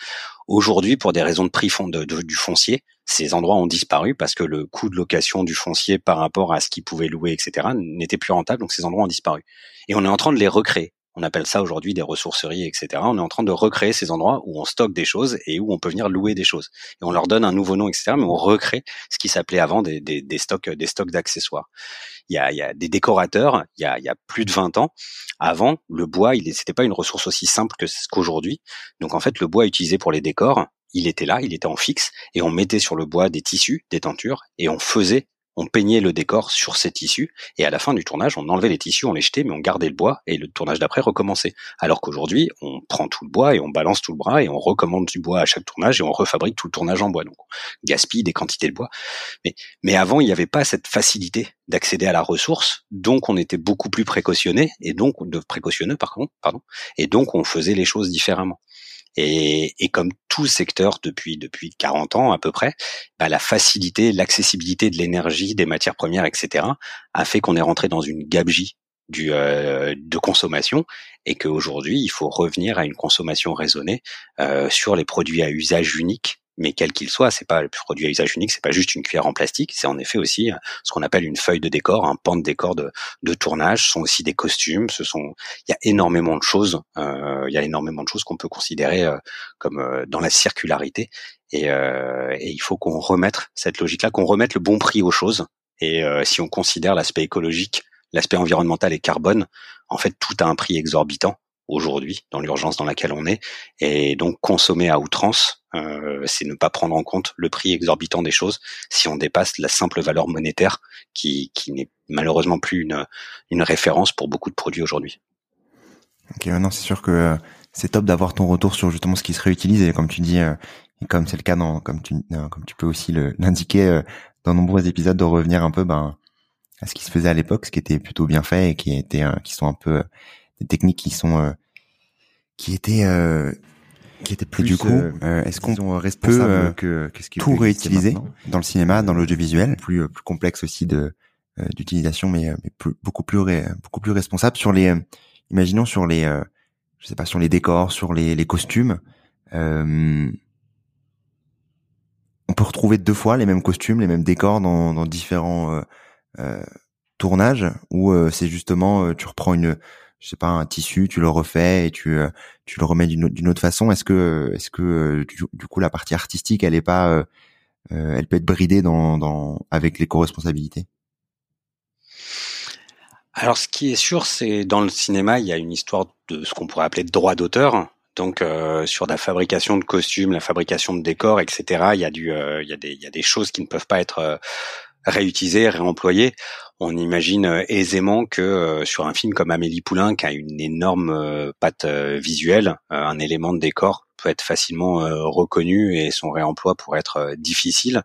Aujourd'hui, pour des raisons de prix fond de, du foncier, ces endroits ont disparu parce que le coût de location du foncier par rapport à ce qu'ils pouvaient louer, etc., n'était plus rentable, donc ces endroits ont disparu. Et on est en train de les recréer on appelle ça aujourd'hui des ressourceries, etc. On est en train de recréer ces endroits où on stocke des choses et où on peut venir louer des choses. Et on leur donne un nouveau nom, etc. Mais on recrée ce qui s'appelait avant des, stocks, des stocks d'accessoires. Il y, a, des décorateurs. Il y a, plus de 20 ans. Avant, le bois, il c'était pas une ressource aussi simple que qu'aujourd'hui. Donc en fait, le bois utilisé pour les décors, il était là, il était en fixe, et on mettait sur le bois des tissus, des tentures, et on faisait on peignait le décor sur ces tissus et à la fin du tournage, on enlevait les tissus, on les jetait, mais on gardait le bois et le tournage d'après recommençait. Alors qu'aujourd'hui, on prend tout le bois et on balance tout le bras et on recommande du bois à chaque tournage et on refabrique tout le tournage en bois. Donc, on gaspille des quantités de bois. Mais, mais avant, il n'y avait pas cette facilité d'accéder à la ressource, donc on était beaucoup plus précautionné et donc de précautionneux par contre, pardon, et donc on faisait les choses différemment. Et, comme tout secteur depuis depuis 40 ans à peu près, bah, la facilité, l'accessibilité de l'énergie, des matières premières, etc., a fait qu'on est rentré dans une gabegie euh, de consommation et qu'aujourd'hui il faut revenir à une consommation raisonnée euh, sur les produits à usage unique mais quel qu'il soit, c'est pas le produit à usage unique, c'est pas juste une cuillère en plastique, c'est en effet aussi euh, ce qu'on appelle une feuille de décor, un pan de décor de, tournage, ce sont aussi des costumes, il y a énormément de choses, euh, il y a énormément de choses qu'on peut considérer euh, comme dans la circularité, et, et il faut qu'on remette cette logique-là, qu'on remette le bon prix aux choses, et si on considère l'aspect écologique, l'aspect environnemental et carbone, en fait tout a un prix exorbitant aujourd'hui dans l'urgence dans laquelle on est, et donc consommer à outrance euh, c'est ne pas prendre en compte le prix exorbitant des choses si on dépasse la simple valeur monétaire qui, qui n'est malheureusement plus une, une référence pour beaucoup de produits aujourd'hui. Ok, non, c'est sûr que euh, c'est top d'avoir ton retour sur justement ce qui se réutilise et comme tu dis, euh, et comme c'est le cas dans, comme tu, comme tu peux aussi l'indiquer dans nombreux épisodes, de revenir un peu ben à ce qui se faisait à l'époque, ce qui était plutôt bien fait et qui était, qui sont un peu des techniques qui sont qui étaient qui était plus du coup euh, euh, est-ce qu'on peut euh, que qu'est-ce qui tout réutiliser dans le cinéma dans l'audiovisuel plus plus complexe aussi de d'utilisation mais, mais beaucoup plus beaucoup plus responsable sur les imaginons sur les je sais pas sur les décors sur les, les costumes. On peut retrouver deux fois les mêmes costumes les mêmes décors dans, dans différents tournages où c'est justement tu reprends une je sais pas un tissu, tu le refais et tu euh, tu le remets d'une autre façon. Est-ce que est-ce que euh, du, coup la partie artistique elle est pas euh, elle peut être bridée dans, dans avec l'éco-responsabilité? Alors ce qui est sûr, c'est dans le cinéma, il y a une histoire de ce qu'on pourrait appeler de droit d'auteur. Donc sur la fabrication de costumes, la fabrication de décors, etc. Il y a du, il y a des, il y a des choses qui ne peuvent pas être réutilisées, réemployées on imagine euh, aisément que euh, sur un film comme Amélie Poulain, qui a une énorme euh, patte visuelle, un élément de décor peut être facilement reconnu et son réemploi pourrait être difficile.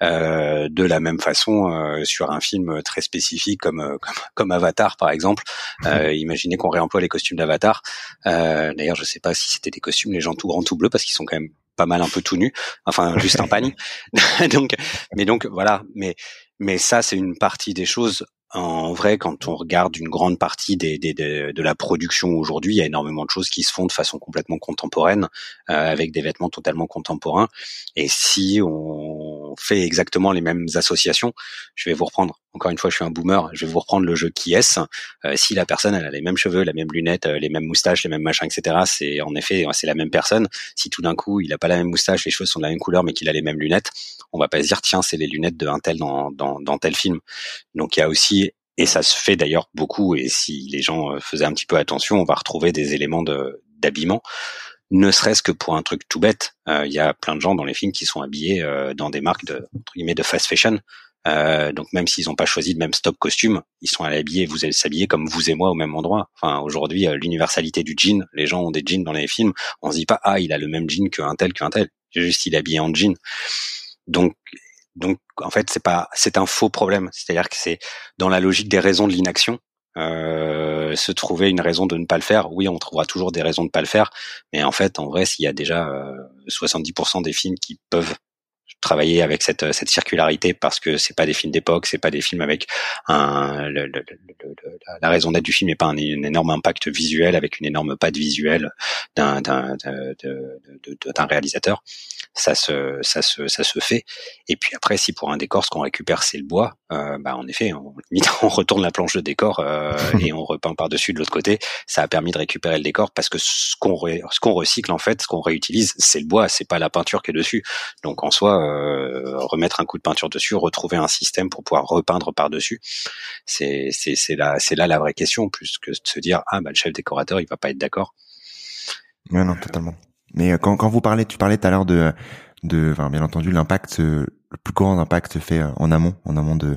de la même façon, sur un film très spécifique comme comme, Avatar par exemple, <laughs> imaginez qu'on réemploie les costumes d'Avatar. D'ailleurs, je sais pas si c'était des costumes les gens tout grands tout bleus parce qu'ils sont quand même pas mal un peu tout nus, enfin juste un pagne. <laughs> <laughs> donc, mais donc voilà, mais mais ça, c'est une partie des choses en vrai, quand on regarde une grande partie des, des, de la production aujourd'hui, il y a énormément de choses qui se font de façon complètement contemporaine, euh, avec des vêtements totalement contemporains. Et si on fait exactement les mêmes associations, je vais vous reprendre. Encore une fois, je suis un boomer. Je vais vous reprendre le jeu qui est. Euh, si la personne elle a les mêmes cheveux, la même lunettes, euh, les mêmes moustaches, les mêmes machins, etc. C'est en effet c'est la même personne. Si tout d'un coup il a pas la même moustache, les cheveux sont de la même couleur, mais qu'il a les mêmes lunettes, on va pas se dire tiens c'est les lunettes de un tel dans, dans, dans tel film. Donc il y a aussi et ça se fait d'ailleurs beaucoup. Et si les gens euh, faisaient un petit peu attention, on va retrouver des éléments d'habillement. Ne serait-ce que pour un truc tout bête, euh, il y a plein de gens dans les films qui sont habillés euh, dans des marques de entre guillemets de fast fashion. donc même s'ils n'ont pas choisi le même stop costume, ils sont habillés, vous allez s'habiller comme vous et moi au même endroit. Enfin aujourd'hui, l'universalité du jean, les gens ont des jeans dans les films, on se dit pas ah il a le même jean qu'un tel qu'un tel, juste il est habillé en jean. Donc donc en fait c'est pas c'est un faux problème, c'est-à-dire que c'est dans la logique des raisons de l'inaction. Euh, se trouver une raison de ne pas le faire, oui, on trouvera toujours des raisons de ne pas le faire, mais en fait, en vrai, s'il y a déjà 70% euh, des films qui peuvent travailler avec cette, cette circularité parce que c'est pas des films d'époque, c'est pas des films avec un le, le, le, la raison d'être du film n'est pas un, énorme impact visuel avec une énorme patte visuelle d'un d'un d'un réalisateur. Ça se ça se ça se fait. Et puis après, si pour un décor ce qu'on récupère c'est le bois, euh, bah en effet, on, <laughs> on retourne la planche de décor euh, <laughs> et on repeint par dessus de l'autre côté. Ça a permis de récupérer le décor parce que ce qu'on ce qu'on recycle en fait, ce qu'on réutilise, c'est le bois, c'est pas la peinture qui est dessus. Donc en soi euh, remettre un coup de peinture dessus, retrouver un système pour pouvoir repeindre par dessus. C'est c'est c'est là c'est là la vraie question plus que de se dire ah bah le chef décorateur il va pas être d'accord. Ouais non totalement. Mais euh, quand quand vous parlez, tu parlais tout à l'heure de de enfin, bien entendu l'impact le plus grand impact se fait euh, en amont en amont de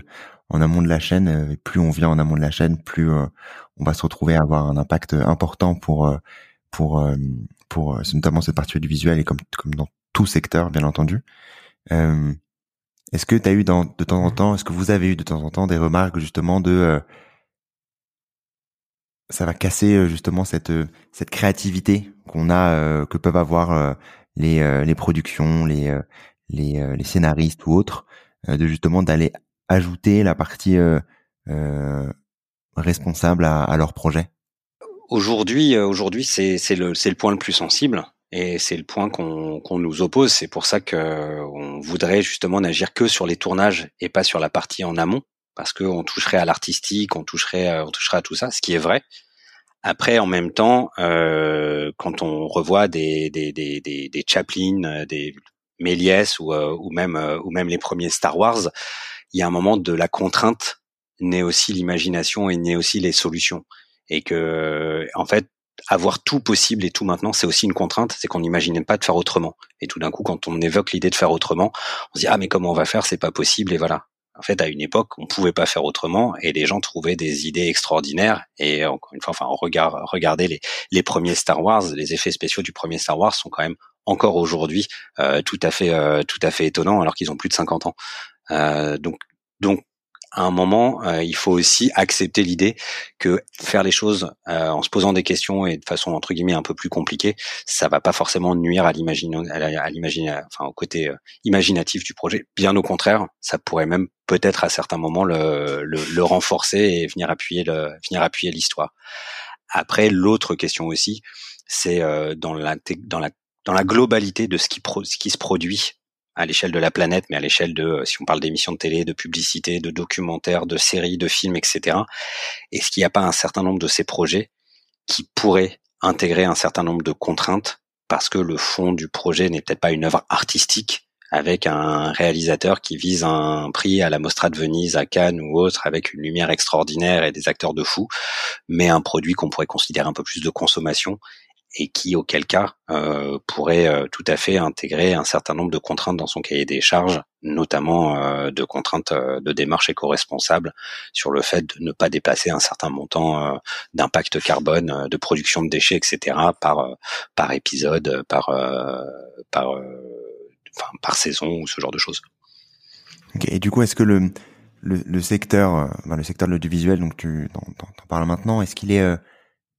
en amont de la chaîne et plus on vient en amont de la chaîne plus on va se retrouver à avoir un impact important pour pour pour notamment cette partie du visuel et comme comme dans tout secteur bien entendu. Euh, est-ce que tu as eu dans, de temps en temps, est-ce que vous avez eu de temps en temps des remarques justement de euh, ça va casser euh, justement cette cette créativité qu'on a que peuvent avoir les les productions, les les scénaristes ou autres de justement d'aller ajouter la partie responsable à, à leur projet. Aujourd'hui, aujourd'hui, c'est c'est le c'est le point le plus sensible. Et c'est le point qu'on nous oppose. C'est pour ça qu'on voudrait justement n'agir que sur les tournages et pas sur la partie en amont, parce qu'on toucherait à l'artistique, on toucherait, on toucherait à tout ça, ce qui est vrai. Après, en même temps, euh, quand on revoit des des des des, des Chaplin, des Méliès ou euh, ou même euh, ou même les premiers Star Wars, il y a un moment de la contrainte naît aussi l'imagination et naît aussi les solutions. Et que en fait, avoir tout possible et tout maintenant, c'est aussi une contrainte, c'est qu'on n'imaginait pas de faire autrement. Et tout d'un coup, quand on évoque l'idée de faire autrement, on se dit ah mais comment on va faire, c'est pas possible et voilà. En fait, à une époque, on pouvait pas faire autrement et les gens trouvaient des idées extraordinaires. Et encore une fois, enfin, on regarde, regardez les, les premiers Star Wars, les effets spéciaux du premier Star Wars sont quand même encore aujourd'hui euh, tout à fait, euh, tout à fait étonnants alors qu'ils ont plus de 50 ans. Euh, donc, donc à un moment, euh, il faut aussi accepter l'idée que faire les choses euh, en se posant des questions et de façon entre guillemets un peu plus compliquée, ça va pas forcément nuire à l'imaginer, à enfin au côté euh, imaginatif du projet. Bien au contraire, ça pourrait même peut-être à certains moments le, le, le renforcer et venir appuyer le, venir appuyer l'histoire. Après, l'autre question aussi, c'est dans la dans la dans la globalité de ce qui, pro, ce qui se produit à l'échelle de la planète, mais à l'échelle de, euh, si on parle d'émissions de télé, de publicité, de documentaires, de séries, de films, etc. Est-ce qu'il n'y a pas un certain nombre de ces projets qui pourraient intégrer un certain nombre de contraintes parce que le fond du projet n'est peut-être pas une œuvre artistique avec un réalisateur qui vise un prix à la Mostra de Venise, à Cannes ou autre, avec une lumière extraordinaire et des acteurs de fou, mais un produit qu'on pourrait considérer un peu plus de consommation et qui, auquel cas, euh, pourrait euh, tout à fait intégrer un certain nombre de contraintes dans son cahier des charges, notamment euh, de contraintes de démarche éco-responsable sur le fait de ne pas dépasser un certain montant d'impact carbone, de production de déchets, etc. par par épisode, par par enfin, par saison ou ce genre de choses. Et du coup, est-ce que le le, le secteur, le secteur de l'audiovisuel, donc tu en parles maintenant, est-ce qu'il est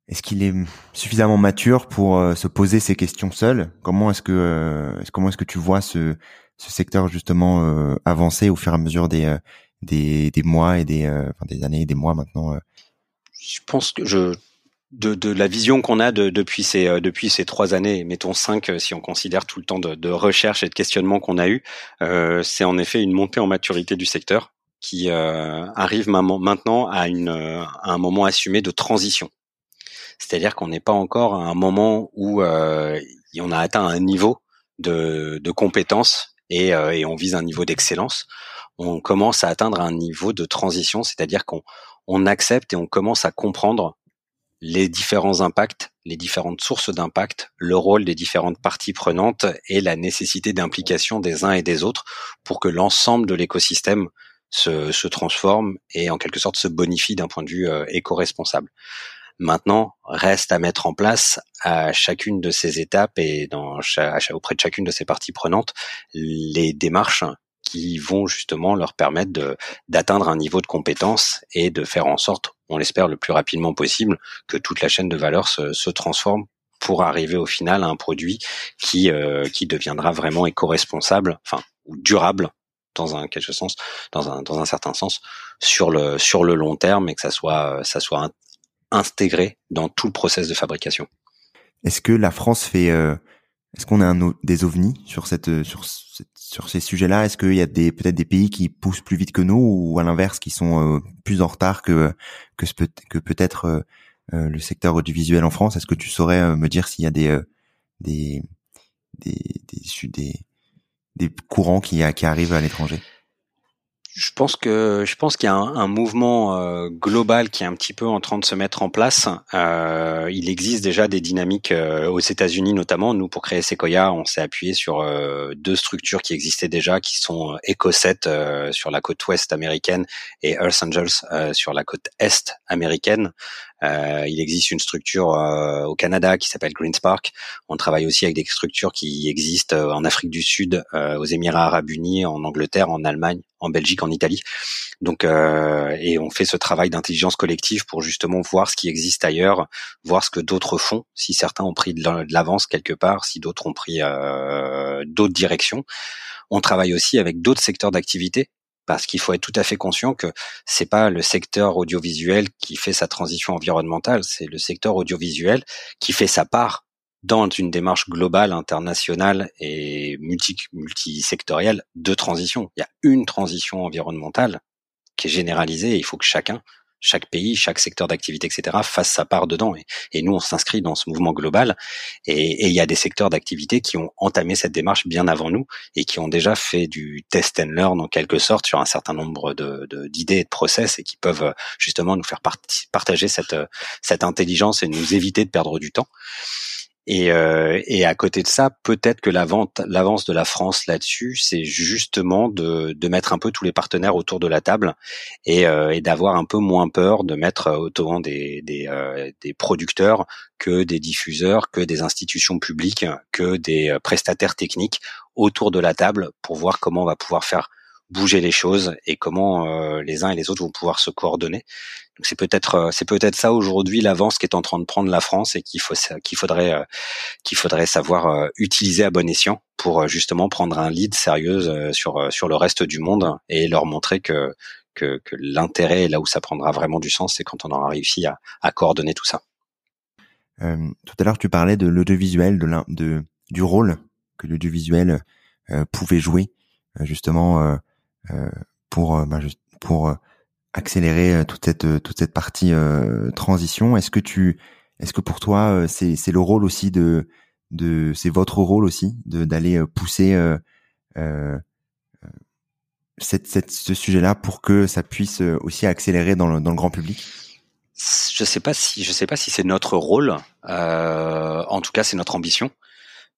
est-ce qu'il est suffisamment mature pour euh, se poser ces questions seul? Comment est-ce que euh, comment est-ce que tu vois ce, secteur justement euh, avancer au fur et à mesure des des, des mois et des, enfin, des années et des mois maintenant Je pense que je de, de la vision qu'on a de, depuis ces depuis ces trois années, mettons cinq si on considère tout le temps de, de recherche et de questionnement qu'on a eu, euh, c'est en effet une montée en maturité du secteur qui euh, arrive maintenant à, une, à un moment assumé de transition. C'est-à-dire qu'on n'est pas encore à un moment où euh, on a atteint un niveau de, de compétence et, euh, et, on vise un niveau d'excellence. On commence à atteindre un niveau de transition, c'est-à-dire qu'on on accepte et on commence à comprendre les différents impacts, les différentes sources d'impact, le rôle des différentes parties prenantes et la nécessité d'implication des uns et des autres pour que l'ensemble de l'écosystème se, se, transforme et en quelque sorte se bonifie d'un point de vue euh, éco-responsable. Maintenant, reste à mettre en place à chacune de ces étapes et dans, auprès de chacune de ces parties prenantes les démarches qui vont justement leur permettre d'atteindre un niveau de compétence et de faire en sorte, on l'espère le plus rapidement possible, que toute la chaîne de valeur se, se transforme pour arriver au final à un produit qui euh, qui deviendra vraiment éco-responsable, enfin ou durable dans un quelque sens, dans un dans un certain sens, sur le sur le long terme et que ça soit ça soit intégré dans tout le process de fabrication. Est-ce que la France fait, euh, est-ce qu'on a un, des ovnis sur cette, sur, ces sujets-là? Est-ce qu'il y a des peut-être des pays qui poussent plus vite que nous ou à l'inverse qui sont euh, plus en retard que que, peut-être euh, le secteur audiovisuel en France? Est-ce que tu saurais me dire s'il y a des des des, des, des, courants qui arrivent à l'étranger? Je pense que je pense qu'il y a un, un mouvement euh, global qui est un petit peu en train de se mettre en place. Euh, il existe déjà des dynamiques euh, aux États-Unis notamment. Nous, pour créer Sequoia, on s'est appuyé sur euh, deux structures qui existaient déjà, qui sont EcoSet sur la côte ouest américaine et Earth Angels sur la côte est américaine. Euh, il existe une structure euh, au Canada qui s'appelle Green Spark. On travaille aussi avec des structures qui existent euh, en Afrique du Sud, aux Émirats Arabes Unis, en Angleterre, en Allemagne, en Belgique, en Italie. Donc, et on fait ce travail d'intelligence collective pour justement voir ce qui existe ailleurs, voir ce que d'autres font, si certains ont pris de l'avance quelque part, si d'autres ont pris d'autres directions. On travaille aussi avec d'autres secteurs d'activité parce qu'il faut être tout à fait conscient que c'est pas le secteur audiovisuel qui fait sa transition environnementale, c'est le secteur audiovisuel qui fait sa part dans une démarche globale, internationale et multi multisectorielle de transition. Il y a une transition environnementale qui est généralisée et il faut que chacun chaque pays, chaque secteur d'activité, etc., fasse sa part dedans. Et, nous, on s'inscrit dans ce mouvement global. Et il y a des secteurs d'activité qui ont entamé cette démarche bien avant nous et qui ont déjà fait du test and learn en quelque sorte sur un certain nombre d'idées et de process et qui peuvent justement nous faire partager cette intelligence et nous éviter de perdre du temps. Et, euh, et à côté de ça, peut-être que l'avance de la France là-dessus, c'est justement de, de, mettre un peu tous les partenaires autour de la table et, euh, et d'avoir un peu moins peur de mettre autant des, des, euh, des, producteurs que des diffuseurs, que des institutions publiques, que des euh, prestataires techniques autour de la table pour voir comment on va pouvoir faire bouger les choses et comment euh, les uns et les autres vont pouvoir se coordonner. Donc c'est peut-être euh, c'est peut-être ça aujourd'hui l'avance qui est en train de prendre la France et qu'il faut qu'il faudrait euh, qu'il faudrait savoir utiliser à bon escient pour justement prendre un lead sérieux sur sur le reste du monde et leur montrer que que, que l'intérêt là où ça prendra vraiment du sens c'est quand on aura réussi à, à coordonner tout ça. Euh, tout à l'heure tu parlais de l'audiovisuel de, de du rôle que l'audiovisuel euh, pouvait jouer justement euh, pour euh, bah, pour euh, accélérer toute cette toute cette partie transition. Est-ce que tu est-ce que pour toi c'est c'est le rôle aussi de de c'est votre rôle aussi de d'aller pousser euh, cette, cette, ce sujet-là pour que ça puisse aussi accélérer dans le, dans le grand public? Je sais pas si je sais pas si c'est notre rôle. Euh, en tout cas, c'est notre ambition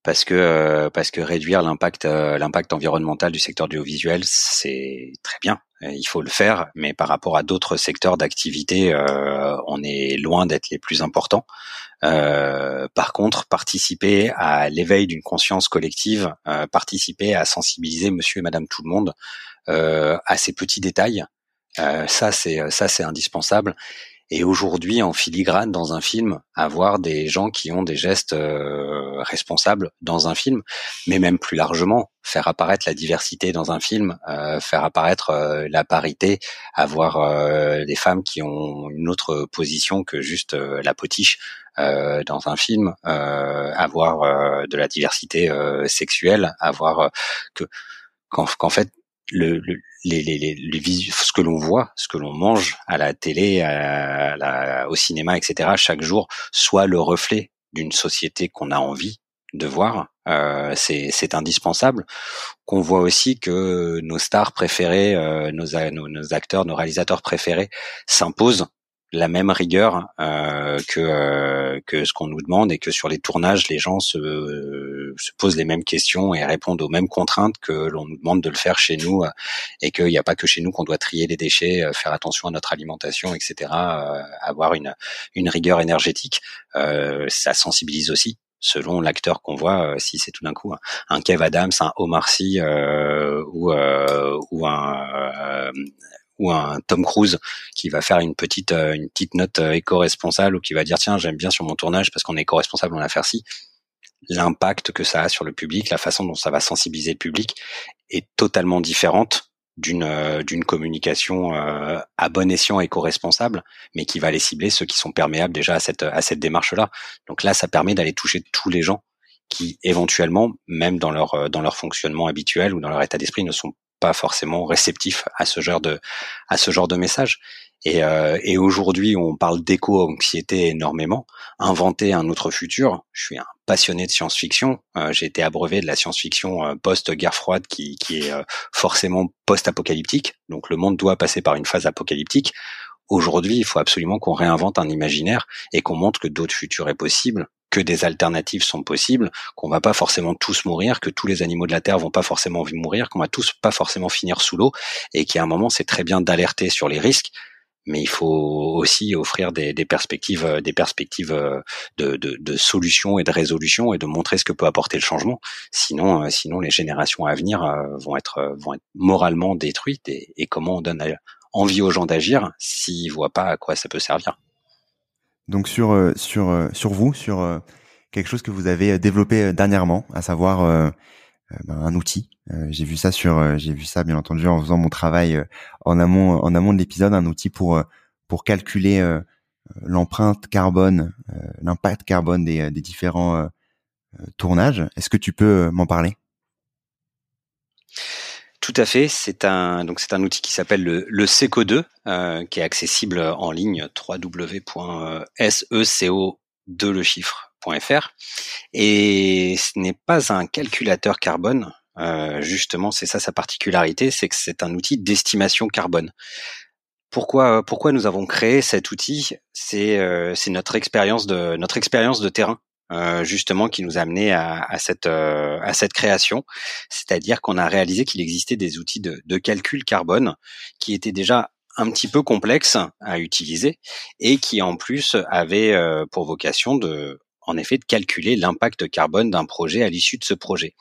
parce que euh, parce que réduire l'impact euh, l'impact environnemental du secteur du audiovisuel c'est très bien il faut le faire mais par rapport à d'autres secteurs d'activité euh, on est loin d'être les plus importants. Par contre participer à l'éveil d'une conscience collective participer à sensibiliser monsieur et madame tout le monde à ces petits détails ça c'est ça c'est indispensable Et aujourd'hui, en filigrane dans un film, avoir des gens qui ont des gestes euh, responsables dans un film, mais même plus largement, faire apparaître la diversité dans un film, euh, faire apparaître euh, la parité, avoir des femmes qui ont une autre position que juste la potiche dans un film, avoir de la diversité sexuelle, avoir que qu'en fait le, les, les, les, ce que l'on voit, ce que l'on mange à la télé, à la, au cinéma, etc. chaque jour, soit le reflet d'une société qu'on a envie de voir. Euh, c'est indispensable. Qu'on voit aussi que nos stars préférées, euh, nos, nos, acteurs, nos réalisateurs préférés s'imposent la même rigueur euh, que euh, que ce qu'on nous demande et que sur les tournages les gens se, se posent les mêmes questions et répondent aux mêmes contraintes que l'on nous demande de le faire chez nous euh, et qu'il n'y a pas que chez nous qu'on doit trier les déchets, euh, faire attention à notre alimentation, etc. avoir une une rigueur énergétique, ça sensibilise aussi selon l'acteur qu'on voit, si c'est tout d'un coup un Kev Adams, un Omar Sy euh, ou, euh, ou un, ou un Tom Cruise qui va faire une petite euh, une petite note euh, éco-responsable ou qui va dire tiens j'aime bien sur mon tournage parce qu'on est éco-responsable en affaire ci. L'impact que ça a sur le public la façon dont ça va sensibiliser le public est totalement différente d'une euh, d'une communication à bon escient éco-responsable mais qui va aller cibler ceux qui sont perméables déjà à cette à cette démarche là donc là ça permet d'aller toucher tous les gens qui éventuellement même dans leur dans leur fonctionnement habituel ou dans leur état d'esprit ne sont pas forcément réceptifs à ce genre de à ce genre de message. Et, euh, et aujourd'hui, on parle d'éco-anxiété énormément. Inventer un autre futur. Je suis un passionné de science-fiction. Euh, j'ai été abreuvé de la science-fiction euh, post-guerre froide qui, qui est forcément post-apocalyptique. Donc le monde doit passer par une phase apocalyptique. Aujourd'hui, il faut absolument qu'on réinvente un imaginaire et qu'on montre que d'autres futurs est possible que des alternatives sont possibles, qu'on va pas forcément tous mourir, que tous les animaux de la Terre vont pas forcément mourir, qu'on va tous pas forcément finir sous l'eau, et qu'à un moment c'est très bien d'alerter sur les risques, mais il faut aussi offrir des, perspectives, des perspectives euh, de, de, solutions et de résolutions et de montrer ce que peut apporter le changement. Sinon, euh, sinon les générations à venir euh, vont être vont être moralement détruites et, et comment on donne envie aux gens d'agir s'ils voient pas à quoi ça peut servir donc sur euh, sur euh, sur vous, sur euh, quelque chose que vous avez développé dernièrement, à savoir ben, un outil. j'ai vu ça sur, j'ai vu ça bien entendu en faisant mon travail en amont en amont de l'épisode, un outil pour pour calculer l'empreinte carbone, l'impact carbone des, des différents tournages. Est-ce que tu peux m'en parler? Tout à fait. C'est un outil qui s'appelle le, le Seco2, euh, qui est accessible en ligne www.seco 2 le chiffre.fr et ce n'est pas un calculateur carbone. Euh, justement, c'est ça sa particularité, c'est que c'est un outil d'estimation carbone. Pourquoi nous avons créé cet outil? C'est euh, c'est notre expérience de terrain euh, justement qui nous a amené à, cette euh, à cette création, c'est-à-dire qu'on a réalisé qu'il existait des outils de, de, calcul carbone qui étaient déjà un petit peu complexes à utiliser et qui en plus avaient euh, pour vocation de en effet de calculer l'impact carbone d'un projet à l'issue de ce projet.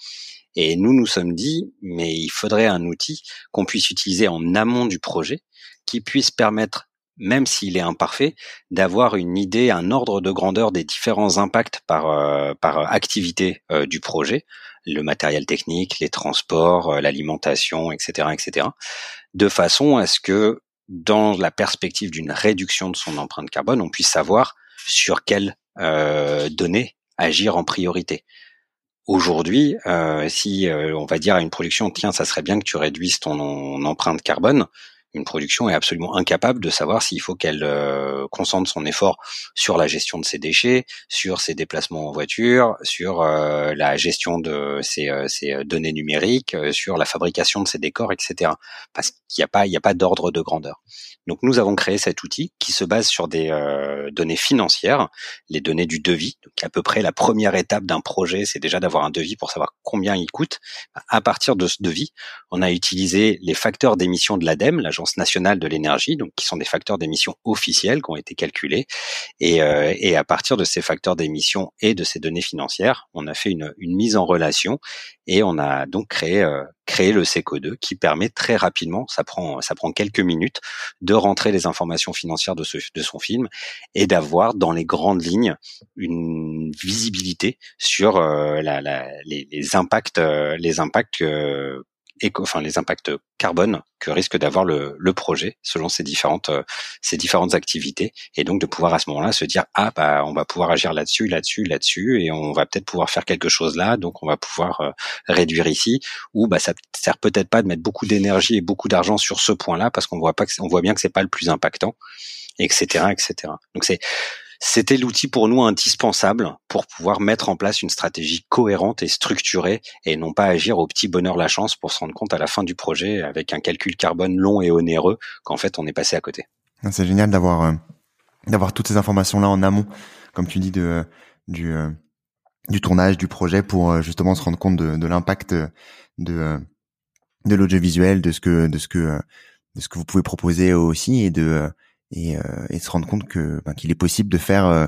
Et nous nous sommes dit mais il faudrait un outil qu'on puisse utiliser en amont du projet qui puisse permettre même s'il est imparfait, d'avoir une idée, un ordre de grandeur des différents impacts par, euh, par activité euh, du projet, le matériel technique, les transports, euh, l'alimentation, etc., etc., de façon à ce que dans la perspective d'une réduction de son empreinte carbone, on puisse savoir sur quelles données agir en priorité. Aujourd'hui, si on va dire à une production, tiens, ça serait bien que tu réduises ton empreinte carbone, une production est absolument incapable de savoir s'il faut qu'elle euh, concentre son effort sur la gestion de ses déchets, sur ses déplacements en voiture, sur euh, la gestion de ses, euh, ses données numériques, sur la fabrication de ses décors, etc. Parce qu'il n'y a pas, il a pas d'ordre de grandeur. Donc nous avons créé cet outil qui se base sur des données financières, les données du devis. Donc à peu près la première étape d'un projet, c'est déjà d'avoir un devis pour savoir combien il coûte. À partir de ce devis, on a utilisé les facteurs d'émission de l'ADEME, l'Agence nationale de l'énergie, donc qui sont des facteurs d'émission officiels qui ont été calculés. Et, euh, et à partir de ces facteurs d'émission et de ces données financières, on a fait une, une mise en relation et on a donc créé euh, créé le SECO2 qui permet très rapidement, ça prend ça prend quelques minutes, de rentrer les informations financières de, ce, de son film et d'avoir dans les grandes lignes une visibilité sur euh, la, la, les, les, impacts les impacts enfin les impacts carbone que risque d'avoir le, le, projet selon ces différentes euh, ces différentes activités. Et donc de pouvoir à ce moment-là se dire ah bah on va pouvoir agir là-dessus là-dessus là-dessus et on va peut-être pouvoir faire quelque chose là donc on va pouvoir euh, réduire ici ou bah ça sert peut-être pas de mettre beaucoup d'énergie et beaucoup d'argent sur ce point-là parce qu'on voit pas que on voit bien que c'est pas le plus impactant etc etc donc c'est c'était l'outil pour nous indispensable pour pouvoir mettre en place une stratégie cohérente et structurée et non pas agir au petit bonheur la chance pour se rendre compte à la fin du projet avec un calcul carbone long et onéreux qu'en fait on est passé à côté. C'est génial d'avoir euh, d'avoir toutes ces informations là en amont, comme tu dis de euh, du euh, du tournage du projet pour justement se rendre compte de, de l'impact de de l'audiovisuel, de ce que de ce que de ce que vous pouvez proposer aussi et de et, euh, et se rendre compte que ben, qu'il est possible de faire euh,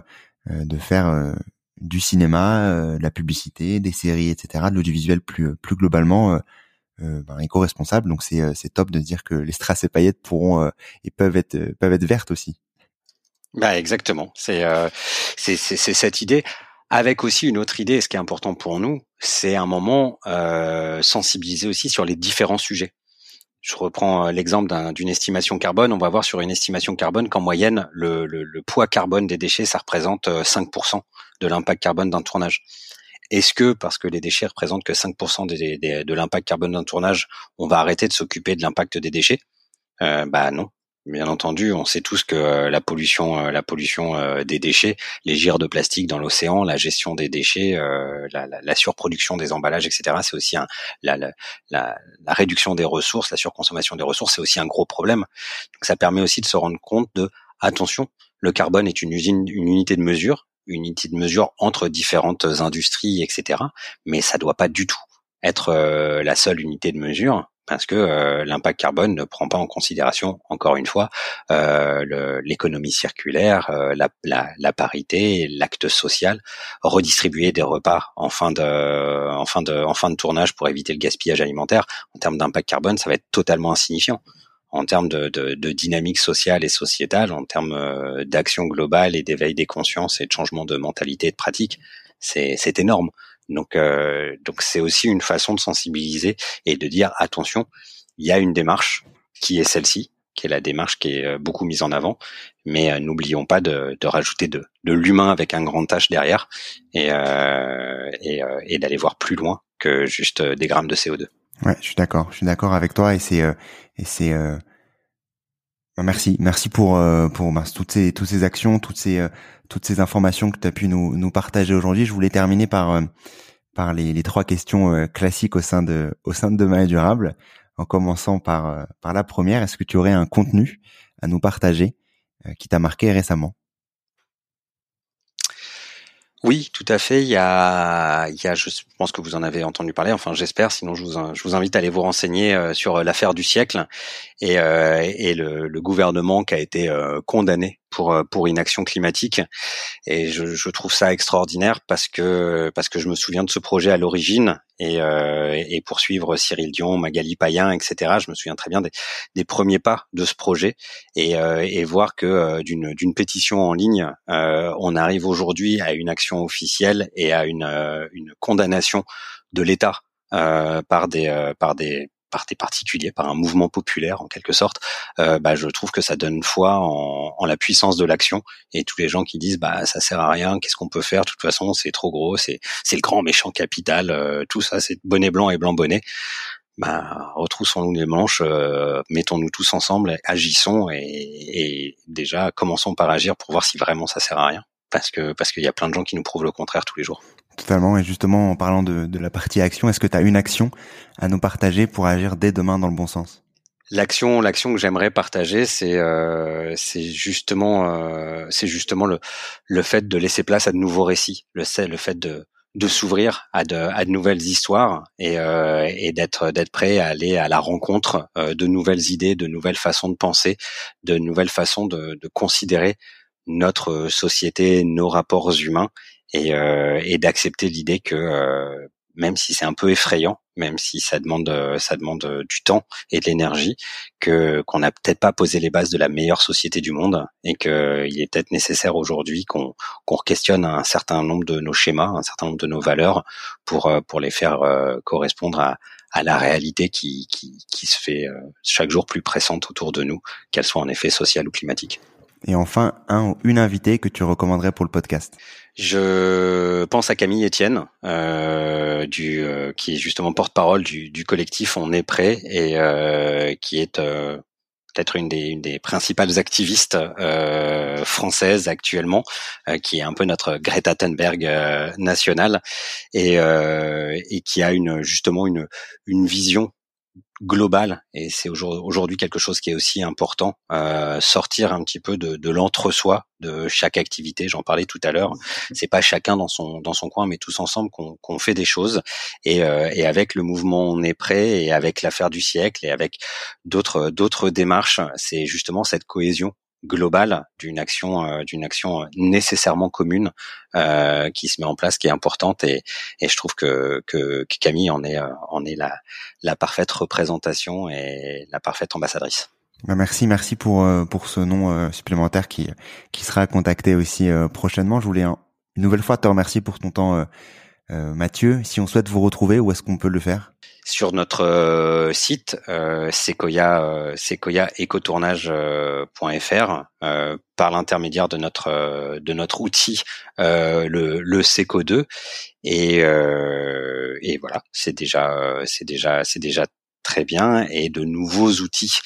euh, de faire du cinéma, de la publicité, des séries, etc., de l'audiovisuel plus plus globalement ben, éco-responsable. Donc c'est c'est top de dire que les strass et paillettes pourront et peuvent être peuvent être vertes aussi. Bah exactement. C'est c'est c'est cette idée avec aussi une autre idée. Ce qui est important pour nous, c'est un moment euh, sensibiliser aussi sur les différents sujets je reprends euh, l'exemple d'une estimation carbone, on va voir sur une estimation carbone qu'en moyenne, le, poids carbone des déchets, ça représente 5% euh, de l'impact carbone d'un tournage. Est-ce que, parce que les déchets représentent que 5% de l'impact carbone d'un tournage, on va arrêter de s'occuper de l'impact des déchets? Euh, Bah non. Bien entendu, on sait tous que euh, la pollution, euh, la pollution euh, des déchets, les gires de plastique dans l'océan, la gestion des déchets, la, la, la, surproduction des emballages, etc. C'est aussi un, la, la, réduction des ressources, la surconsommation des ressources, c'est aussi un gros problème. Donc, ça permet aussi de se rendre compte de attention, le carbone est une usine, une unité de mesure, une unité de mesure entre différentes industries, etc. Mais ça doit pas du tout être la seule unité de mesure parce que euh, l'impact carbone ne prend pas en considération, encore une fois, euh, l'économie circulaire, euh, la, parité, l'acte social, redistribuer des repas en fin de, tournage pour éviter le gaspillage alimentaire. En termes d'impact carbone, ça va être totalement insignifiant. En termes de, de dynamique sociale et sociétale, en termes d'action globale et d'éveil des consciences et de changement de mentalité et de pratique, c'est énorme. Donc, euh, donc c'est aussi une façon de sensibiliser et de dire attention, il y a une démarche qui est celle-ci, qui est la démarche qui est euh, beaucoup mise en avant, mais euh, n'oublions pas de, de, rajouter de, de l'humain avec un grand H derrière et, euh, et, et d'aller voir plus loin que juste des grammes de CO2. Ouais, je suis d'accord, je suis d'accord avec toi et c'est et c'est merci, merci pour pour bah, toutes ces toutes ces actions, toutes ces toutes ces informations que tu as pu nous, nous partager aujourd'hui. Je voulais terminer par, euh, par les, trois questions euh, classiques au sein de, au sein de Demain Durable, en commençant par, euh, par la première. Est-ce que tu aurais un contenu à nous partager qui t'a marqué récemment? Oui, tout à fait. Il y a, il y a, je pense que vous en avez entendu parler. Enfin, j'espère. Sinon, je vous, invite à aller vous renseigner sur l'affaire du siècle et, le, le, gouvernement qui a été condamné pour euh, pour inaction climatique et je, je, trouve ça extraordinaire parce que parce que je me souviens de ce projet à l'origine et, euh, et poursuivre Cyril Dion, Magali Payen, etc. Je me souviens très bien des, des premiers pas de ce projet et, euh, et voir que euh, d'une d'une pétition en ligne, euh, on arrive aujourd'hui à une action officielle et à une une condamnation de l'État par des par des par des particuliers, par un mouvement populaire en quelque sorte, euh, bah, je trouve que ça donne foi en, en la puissance de l'action. Et tous les gens qui disent bah ça sert à rien, qu'est-ce qu'on peut faire? De toute façon, c'est trop gros, c'est c'est le grand méchant capital, euh, tout ça, c'est bonnet blanc et blanc bonnet. Bah, retroussons-nous les manches, euh, mettons-nous tous ensemble, agissons et, et déjà commençons par agir pour voir si vraiment ça sert à rien. Parce que parce qu'il y a plein de gens qui nous prouvent le contraire tous les jours. Totalement. Et justement, en parlant de, de la partie action, est-ce que tu as une action à nous partager pour agir dès demain dans le bon sens? L'action, l'action que j'aimerais partager, c'est euh, justement euh, c'est justement le le fait de laisser place à de nouveaux récits, le fait de de s'ouvrir à de, à de nouvelles histoires et, euh, et d'être d'être prêt à aller à la rencontre euh, de nouvelles idées, de nouvelles façons de penser, de nouvelles façons de, de considérer notre société, nos rapports humains et, euh, et d'accepter l'idée que euh, même si c'est un peu effrayant, même si ça demande ça demande du temps et de l'énergie, que qu'on n'a peut-être pas posé les bases de la meilleure société du monde et qu'il est peut-être nécessaire aujourd'hui qu'on qu'on questionne un certain nombre de nos schémas, un certain nombre de nos valeurs pour pour les faire euh, correspondre à à la réalité qui, qui, se fait euh, chaque jour plus pressante autour de nous, qu'elle soit en effet sociale ou climatique. Et enfin, un ou une invitée que tu recommanderais pour le podcast. Je pense à Camille Etienne, euh, du, euh, qui est justement porte-parole du, du, collectif On est prêt et euh, qui est euh, peut-être une des, une des principales activistes euh, françaises actuellement, qui est un peu notre Greta Thunberg nationale et, et qui a une justement une, une vision global et c'est aujourd'hui quelque chose qui est aussi important euh, sortir un petit peu de, de l'entre-soi de chaque activité j'en parlais tout à l'heure. C'est pas chacun dans son dans son coin mais tous ensemble qu'on fait des choses. Et, euh, et avec le mouvement on est prêt et avec l'affaire du siècle et avec d'autres d'autres démarches c'est justement cette cohésion globale d'une action euh, d'une action nécessairement commune euh, qui se met en place qui est importante et, et je trouve que, que, Camille en est euh, en est la, la parfaite représentation et la parfaite ambassadrice. Bah merci, merci pour pour ce nom supplémentaire qui qui sera contacté aussi prochainement. Je voulais une nouvelle fois te remercier pour ton temps, Mathieu. Si on souhaite vous retrouver, où est-ce qu'on peut le faire? Sur notre euh, site euh, Sequoia euh, euh, par l'intermédiaire de notre de notre outil le le Seco 2 et et voilà c'est déjà c'est déjà c'est déjà très bien et de nouveaux outils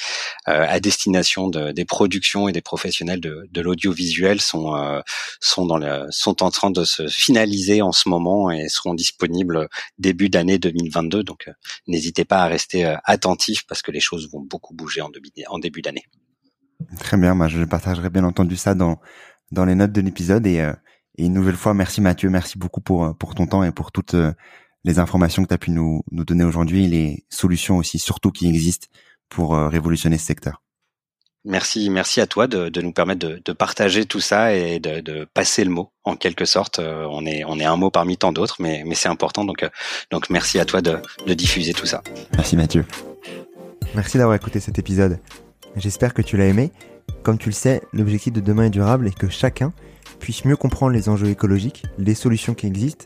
euh, à destination de, des productions et des professionnels de, de l'audiovisuel sont euh, sont dans le, sont en train de se finaliser en ce moment et seront disponibles début d'année 2022. Donc euh, n'hésitez pas à rester attentif parce que les choses vont beaucoup bouger en, en début d'année. Très bien, moi je partagerai bien entendu ça dans dans les notes de l'épisode et, et une nouvelle fois merci Mathieu, merci beaucoup pour pour ton temps et pour toute les informations que tu as pu nous, nous donner aujourd'hui, les solutions aussi, surtout qui existent pour euh, révolutionner ce secteur. Merci, merci à toi de, de nous permettre de, de, partager tout ça et de, de, passer le mot en quelque sorte. Euh, on est, on est un mot parmi tant d'autres, mais, mais c'est important. Donc, euh, donc merci à toi de, de diffuser tout ça. Merci Mathieu. Merci d'avoir écouté cet épisode. J'espère que tu l'as aimé. Comme tu le sais, l'objectif de demain est durable et que chacun puisse mieux comprendre les enjeux écologiques, les solutions qui existent